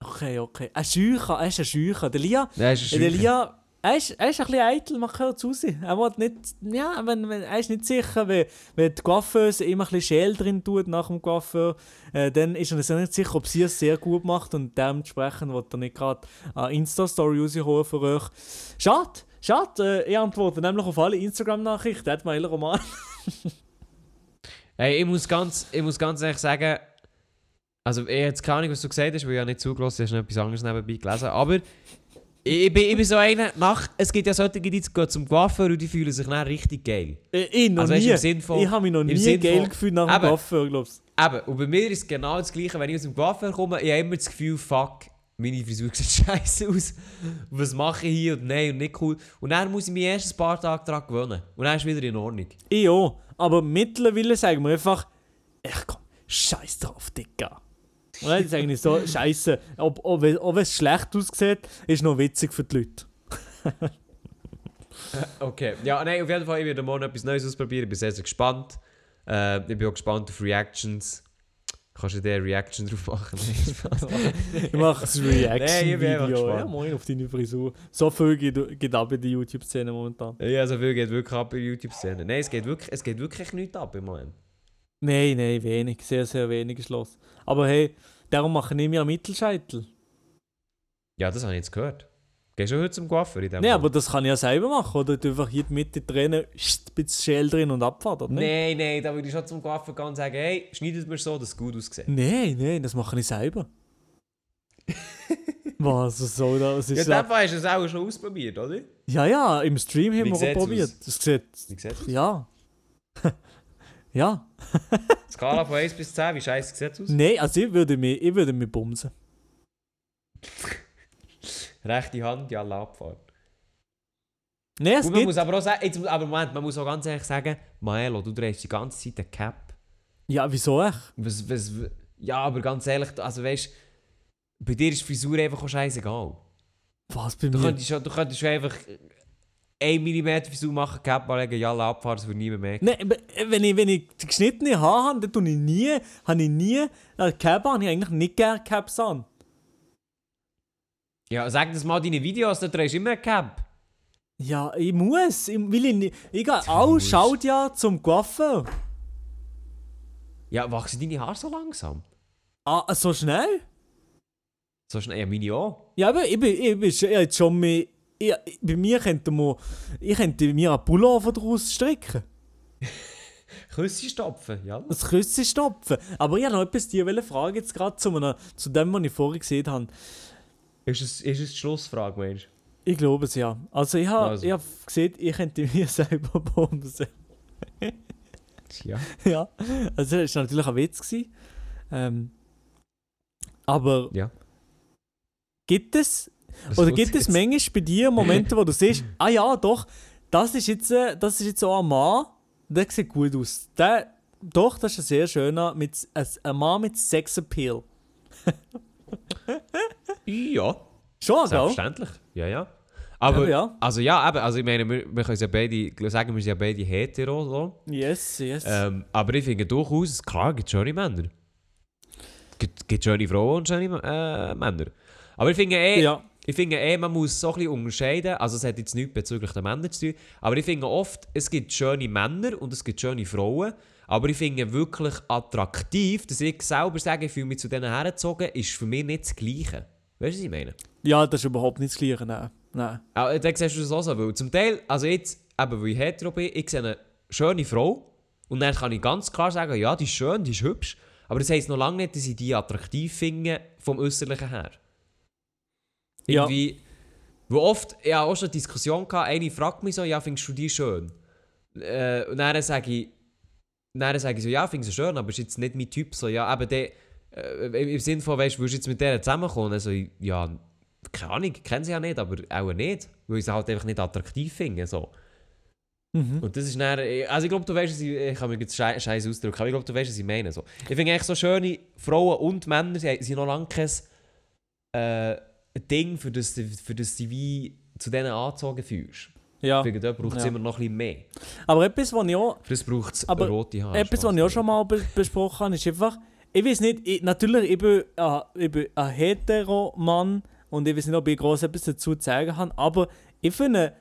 Okay, okay. Ein Scheucher, er ist ein Scheucher. Der Lia, Ja, ist ein der. Lia, er ist, er ist ein bisschen eitel, man hört zu sein. Er will nicht, ja, wenn, wenn, er ist nicht sicher, wenn, wenn die Coiffeuse immer ein bisschen Schäl drin tut nach dem Coiffeur, äh, dann ist er sich nicht sicher, ob sie es sehr gut macht und dementsprechend will er nicht gerade eine Insta-Story rausholen für euch. Schade, schade. Äh, ich antworte nämlich auf alle Instagram-Nachrichten. Hat mein Roman. Hey, ich muss ganz, ich muss ganz ehrlich sagen, also ich habe jetzt keine Ahnung, was du gesagt hast, weil ich ja nicht zugelassen hast, ich habe noch etwas anderes nebenbei gelesen, aber ich, ich, bin, ich bin so einer, nach, es gibt ja solche, die gehen zum Coiffeur und die fühlen sich dann richtig geil. Äh, ich noch Also weißt nie. im von- ich habe mich noch nie Sinn geil von- gefühlt nach dem Eben. Coiffeur, glaubst Eben, und bei mir ist es genau das Gleiche, wenn ich aus dem Coiffeur komme, ich habe immer das Gefühl, fuck, meine Frisur sieht scheiße aus, was mache ich hier und nein und nicht cool. Und dann muss ich mich erst ein paar Tage daran gewöhnen. Und dann ist es wieder in Ordnung. Ich auch. Aber mittlerweile sagen wir einfach, ach komm, scheiß drauf, Digga. Und dann sage ich so, scheiße, ob, ob, ob es schlecht aussieht, ist noch witzig für die Leute. Okay, ja, nein, auf jeden Fall, ich werde morgen etwas Neues ausprobieren, ich bin sehr, sehr gespannt. Äh, ich bin auch gespannt auf Reactions. Kannst du da eine Reaction drauf machen? Ich mache ein Reaction-Video. ja, moin auf deine Frisur. So viel geht, geht ab in der YouTube-Szene momentan. ja, so viel geht wirklich ab in der YouTube-Szene. Nein, es geht wirklich, es geht wirklich nichts ab im Moment. Nein, nein, wenig. Sehr, sehr wenig los. Aber hey, darum mache ich mir Mittelscheitel. Ja, das habe ich jetzt gehört. Gehst du heute zum Coiffeur in dem Nein, aber das kann ich ja selber machen. Oder du einfach hier die Mitte trennen, ein bisschen Schäl drin und abfahren. oder? Nein, nein, da würde ich schon zum Coiffeur gehen und sagen, hey, schneidet mir so, dass es gut aussieht. Nein, nein, das mache ich selber. Was soll das? Ja, Ist in ja, dem Fall hast du es auch schon ausprobiert, oder? ja, ja, im Stream haben Wie wir sieht's auch probiert. aus? Das sieht. Wie sieht es aus? Ja. Ja. Skala von 1 bis 10, wie scheiße sieht es aus? Nein, also ich würde mich, ich würde mich bumsen. Rechte Hand, ja, Abfahrt. Nein, es Und man gibt. muss aber auch sagen, jetzt, aber Moment, man muss auch ganz ehrlich sagen, Maelo, du drehst die ganze Zeit eine Cap. Ja, wieso echt? Was, was, ja, aber ganz ehrlich, also weißt bei dir ist Frisur einfach auch scheißegal. Was bei Du mir? könntest, du könntest einfach 1 mm Frisur machen, Cap anlegen, ja, abfahren, das würde niemand merken. Nein, aber wenn ich, wenn ich die geschnittene Haare habe, dann tue ich nie, habe ich nie, äh, Cap an, ich eigentlich nicht gerne Caps an. Ja, sag das mal deine Videos, da drehst du immer Cap. Ja, ich muss, ich will ich nicht. Ich gehe auch, schaut ja zum Coiffeur. Ja, wachsen deine Haare so langsam? Ah, so schnell? So schnell, ja, meine auch. Ja, aber ich bin, ich bin ich jetzt schon mehr. Ich, bei mir könnte man, ich könnte mir einen Pullover daraus stricken. Küsse stopfen, ja. Das Küsse stopfen. Aber ich habe noch etwas dir wollte fragen, jetzt gerade zu, einem- zu dem, was ich vorher gesehen habe. Ist es, ist es die Schlussfrage, Mensch? Ich glaube es ja. Also ich habe Also. ich hab gesehen, ich könnte mir selber bumsen. Ja. ja. Also das war natürlich ein Witz. Gewesen. Ähm, aber Ja. gibt es Das Oder gibt es manchmal bei dir Momente, wo du siehst, ah ja, doch, das ist jetzt, äh, das ist jetzt auch ein Mann, der sieht gut aus. Der, doch, das ist ein sehr schöner, mit, ein, ein Mann mit Sexappeal. Ja, Schon, gell? selbstverständlich. Ja, ja. Aber, Ja, ja. also ja, eben, also ich meine, wir, wir können ja beide, sagen wir sind ja beide hetero, so. Yes, yes. Ähm, aber ich finde durchaus, klar, gibt schöne Männer. Gibt, gibt schöne Frauen und schöne äh, Männer. Aber ich finde eh, ja. Ich finde eh, man muss so ein bisschen unterscheiden, also es hat jetzt nichts bezüglich der Männer zu tun, aber ich finde oft, es gibt schöne Männer und es gibt schöne Frauen, aber ich finde wirklich attraktiv, dass ich selber sage, ich fühle mich zu denen hergezogen, ist für mich nicht das Gleiche. Weißt du, was ich meine? ja, das ist überhaupt nicht das Gleiche, nein. nein. Auch, dann siehst du das auch so, weil zum Teil, also jetzt, eben weil ich hetero bin, ich sehe eine schöne Frau und dann kann ich ganz klar sagen, ja, die ist schön, die ist hübsch, aber das heisst noch lange nicht, dass ich die attraktiv finde, vom Äußerlichen her. Ja. Irgendwie, Wo oft, ich habe auch schon eine Diskussion gehabt, eine fragt mich so, ja, findest du die schön? Äh, und dann sage ich, dann sage ich so, ja, findest du schön, aber ist jetzt nicht mein Typ. So, ja, aber der, äh, im Sinne von, weißt du, willst du jetzt mit der zusammenkommen? Also, ja, keine Ahnung, ich kenne sie ja nicht, aber auch nicht, weil ich sie halt einfach nicht attraktiv finde. So. Mhm. Und das ist dann, also ich glaube, du weißt, ich, ich kann mir jetzt scheiß scheiß ausdrücken, aber ich glaube, du weißt, was ich meine. So. Ich finde eigentlich so schöne Frauen und Männer, sie sind noch lange kein äh, Ding, für das, für das du wie zu denen angezogen fühlst. Ja. Finde, da braucht es Ja. immer noch ein bisschen mehr. Aber etwas, was ich auch, Für das braucht es Aber rote Haare. etwas, was ich auch schon mal be besprochen habe, ist einfach, ich weiß nicht, ich, natürlich, ich bin, äh, ich bin ein Hetero-Mann und ich weiß nicht, ob ich groß etwas dazu zu sagen habe, aber ich finde,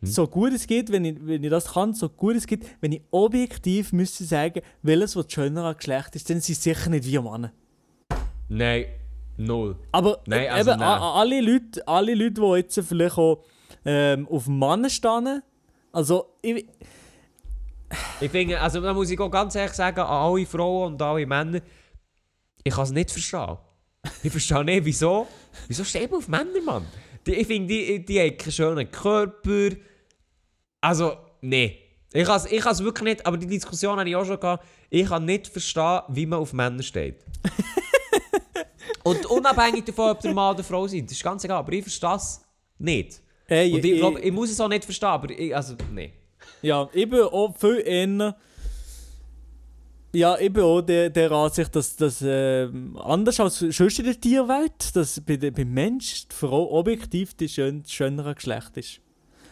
Hm? so gut es geht, wenn ich, wenn ich das kann, so gut es geht, wenn ich objektiv müsste sagen, welches was schöner Geschlecht ist, dann sind sie sicher nicht wir Männer. Nein, null. Aber Nein, äh, also eben, nein. alle Leute, alle Leute, die jetzt vielleicht auch ähm, auf Männer stehen, also ich, Ich finde, also da muss ich auch ganz ehrlich sagen, an alle Frauen und alle Männer, ich kann es nicht verstehen. Ich verstehe nicht, wieso. Wieso steht man auf Männer, Mann? Die, ich finde, die, die haben keinen schönen Körper. Also, nee. Ich kann es ich kann's wirklich nicht, aber die Diskussion habe ich auch schon gehabt. Ich kann nicht verstehen, wie man auf Männer steht. und unabhängig davon, ob der Mann oder Frau sind, das ist ganz egal, aber ich verstehe es nicht. ey, Und ich glaube, ich muss es auch nicht verstehen, aber ich, also, nee. Ja, ich bin auch viel eher. Ja, ich bin auch der, der Ansicht, dass das ähm, anders als sonst in der Tierwelt, dass bei beim Mensch die Frau objektiv die schön, das schönere Geschlecht ist.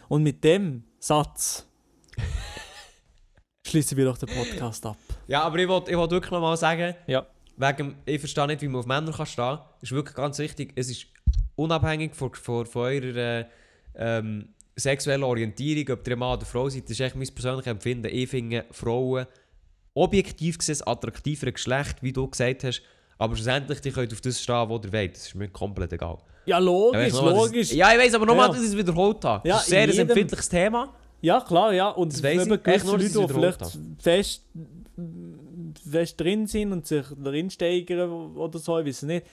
Und mit dem Satz schließen wir doch den Podcast ab. Ja, aber ich wollte ich wollt wirklich noch mal sagen, Ja. Wegen, ich verstehe nicht, wie man auf Männer kann stehen kann. ist wirklich ganz wichtig. Es ist unabhängig von, von, von eurer äh, ähm, sexuellen Orientierung, ob ihr Mann oder Frau seid, das ist echt mein persönliches Empfinden. Ich finde Frauen objektiv gesehen das attraktivere Geschlecht, wie du gesagt hast. Aber schlussendlich, die könnt auf das stehen, wo ihr wollt. Das ist mir komplett egal. Ja, logisch, nochmal, logisch. Das, ja, ich weiß, aber nochmal, Ja. dass ich es wiederholt habe. Ja, das ist sehr in ein jedem- empfindliches Thema. Ja, klar, ja. Und Das weiss ich. Echt nur, Leute, die vielleicht fest, fest drin sind und sich darin steigern oder so, ich weiß nicht.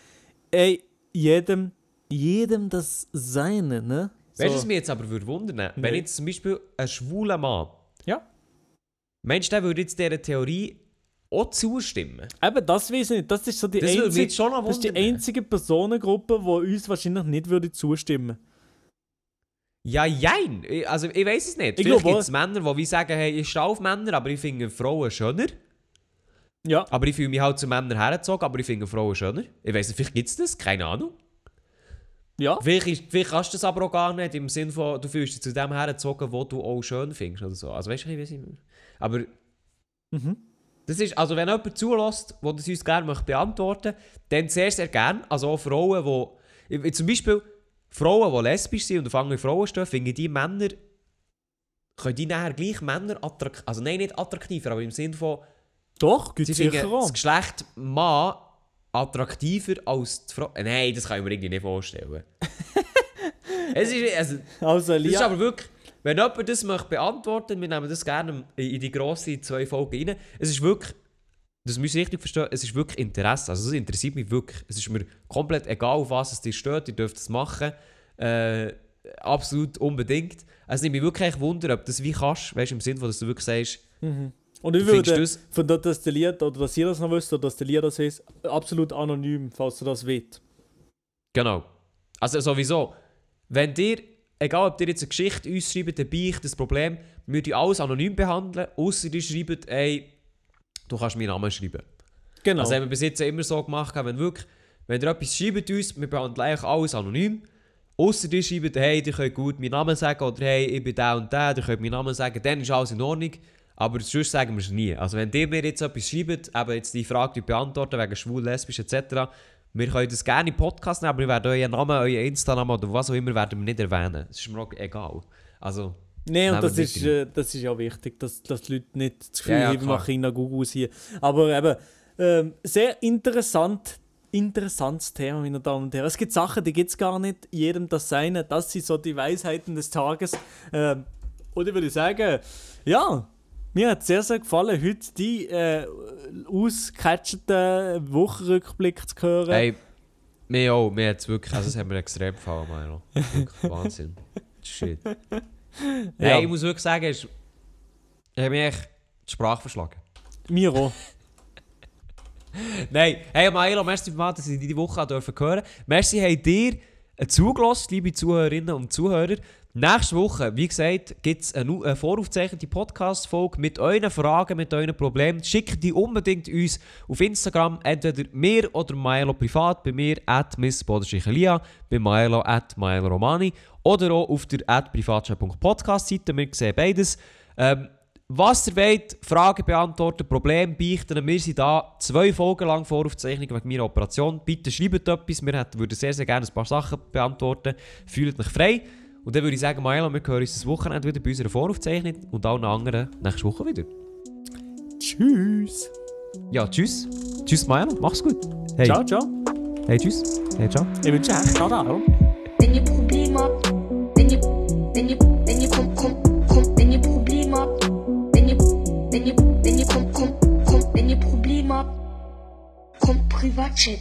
Ey, jedem, jedem das Seine, ne? Weißt du, was mich jetzt aber würde wundern? Wenn Nein. jetzt zum Beispiel ein schwuler Mann, Ja. meinst du, der würde jetzt dieser Theorie auch zustimmen? Eben, das weiß ich nicht. Das ist so die Das einzige, das ist die einzige Personengruppe, die uns wahrscheinlich nicht würde zustimmen Ja, jein. Also, ich weiß es nicht. Ich Vielleicht gibt es Männer, die wie sagen, hey, ich stehe auf Männer, aber ich finde Frauen schöner. Ja. Aber ich fühle mich halt zu Männern hergezogen, aber ich finde Frauen schöner. Ich weiß nicht, vielleicht gibt es das, keine Ahnung. Ja. Vielleicht, ist, vielleicht kannst du das aber auch gar nicht, im Sinne von, du fühlst dich zu dem hergezogen, wo du auch schön findest oder so. Also weißt du, ich weiß nicht. Aber Mhm. das ist, also wenn jemand zulässt, der das uns gerne möchte beantworten möchte, dann sehr, sehr gerne. Also auch Frauen, die, zum Beispiel Frauen, die lesbisch sind und auf andere Frauen stehen, finden die Männer, können die nachher gleich Männer attraktiv, also nein, nicht attraktiver, aber im Sinne von, Doch, gibt es sicher auch. das Geschlecht Mann attraktiver als die Frau. Nein, das kann ich mir irgendwie nicht vorstellen. es ist, also, Also, das ist aber wirklich, wenn jemand das möchte beantworten, wir nehmen das gerne in die grossen zwei Folgen rein. Es ist wirklich, das müsst ihr richtig verstehen, es ist wirklich Interesse. Also, das interessiert mich wirklich. Es ist mir komplett egal, auf was es dir stört, ihr dürft es machen. Äh, absolut unbedingt. Es nimmt mich wirklich echt Wunder, ob das wie kannst, weißt du, im Sinne dass du wirklich sagst, und ich findest würde, du es- von dort, dass der Lied, oder dass ihr das noch wisst, oder dass der Lied das ist, absolut anonym, falls du das wollt. Genau. Also sowieso, wenn dir, egal ob dir jetzt eine Geschichte uns schreibt, ein Beicht, das Problem, wir die alles anonym behandeln, außer die schreiben, ey, du kannst meinen Namen schreiben. Genau. Also haben wir bis jetzt immer so gemacht, wenn wirklich, wenn ihr etwas schreibt uns, wir behandeln eigentlich alles anonym, außer die schreiben, hey, ihr könnt gut meinen Namen sagen, oder hey, ich bin der und der, ihr könnt meinen Namen sagen, dann ist alles in Ordnung. Aber sonst sagen wir es nie. Also wenn ihr mir jetzt etwas schreibt, eben jetzt die Frage die beantworten, wegen schwul, lesbisch etc., wir können das gerne im Podcast nehmen, aber wir werden euren Namen, euren Insta-Namen oder was auch immer werden wir nicht erwähnen. Das ist mir auch egal. Also, Nein, und Nehmen das ist, äh, das ist ja wichtig, dass, dass die Leute nicht das Gefühl Ja, ja, klar. machen nach Google hier. Aber eben, ähm, sehr interessant, interessantes Thema, meine Damen und Herren. Es gibt Sachen, die gibt es gar nicht, jedem das Seine. Das sind so die Weisheiten des Tages. Ähm, und ich würde sagen, ja, mir hat sehr, sehr gefallen, heute die äh, ausgecatchten Wochenrückblick zu hören. hey, Mir auch, mir hat es wirklich, also es hat mir extrem gefallen, Milo. Wirklich Wahnsinn. Shit. Ja. ich muss wirklich sagen, es- ich habe mich echt die Sprache verschlagen. Mir auch. Nein, hey Milo, merci mal, dass ich diese Woche dürfen hören Merci, habt ihr zugelassen, liebe Zuhörerinnen und Zuhörer. Nächste Woche, wie gesagt, gibt es eine, eine voraufgezeichnete Podcast-Folge mit euren Fragen, mit euren Problemen. Schickt die unbedingt uns auf Instagram, entweder mir oder Milo privat, bei mir at miss.lia, bei Milo at Milo Romani oder auch auf der at privatchat.podcast-Seite. Wir sehen beides. Ähm, was ihr wollt, Fragen beantworten, Probleme beichten, wir sind da zwei Folgen lang Voraufzeichnung wegen meiner Operation. Bitte schreibt etwas, wir würden sehr, sehr gerne ein paar Sachen beantworten. Fühlt euch frei. Und dann würde ich sagen, Maela, wir hören uns das Wochenende wieder bei unserer Voraufzeichnung und allen anderen nächste Woche wieder. Tschüss. Ja, tschüss. Tschüss, Maela, mach's gut. Hey, Ciao, ciao. hey tschüss. Hey, ciao. Ich wünsche euch ciao, ciao. Wenn ihr Probleme habt, wenn ihr, wenn ihr, wenn ihr kommt, kommt, kommt, wenn ihr Probleme habt, wenn ihr, wenn ihr, wenn ihr kommt, kommt, kommt, wenn ihr Probleme habt, kommt Privatchat.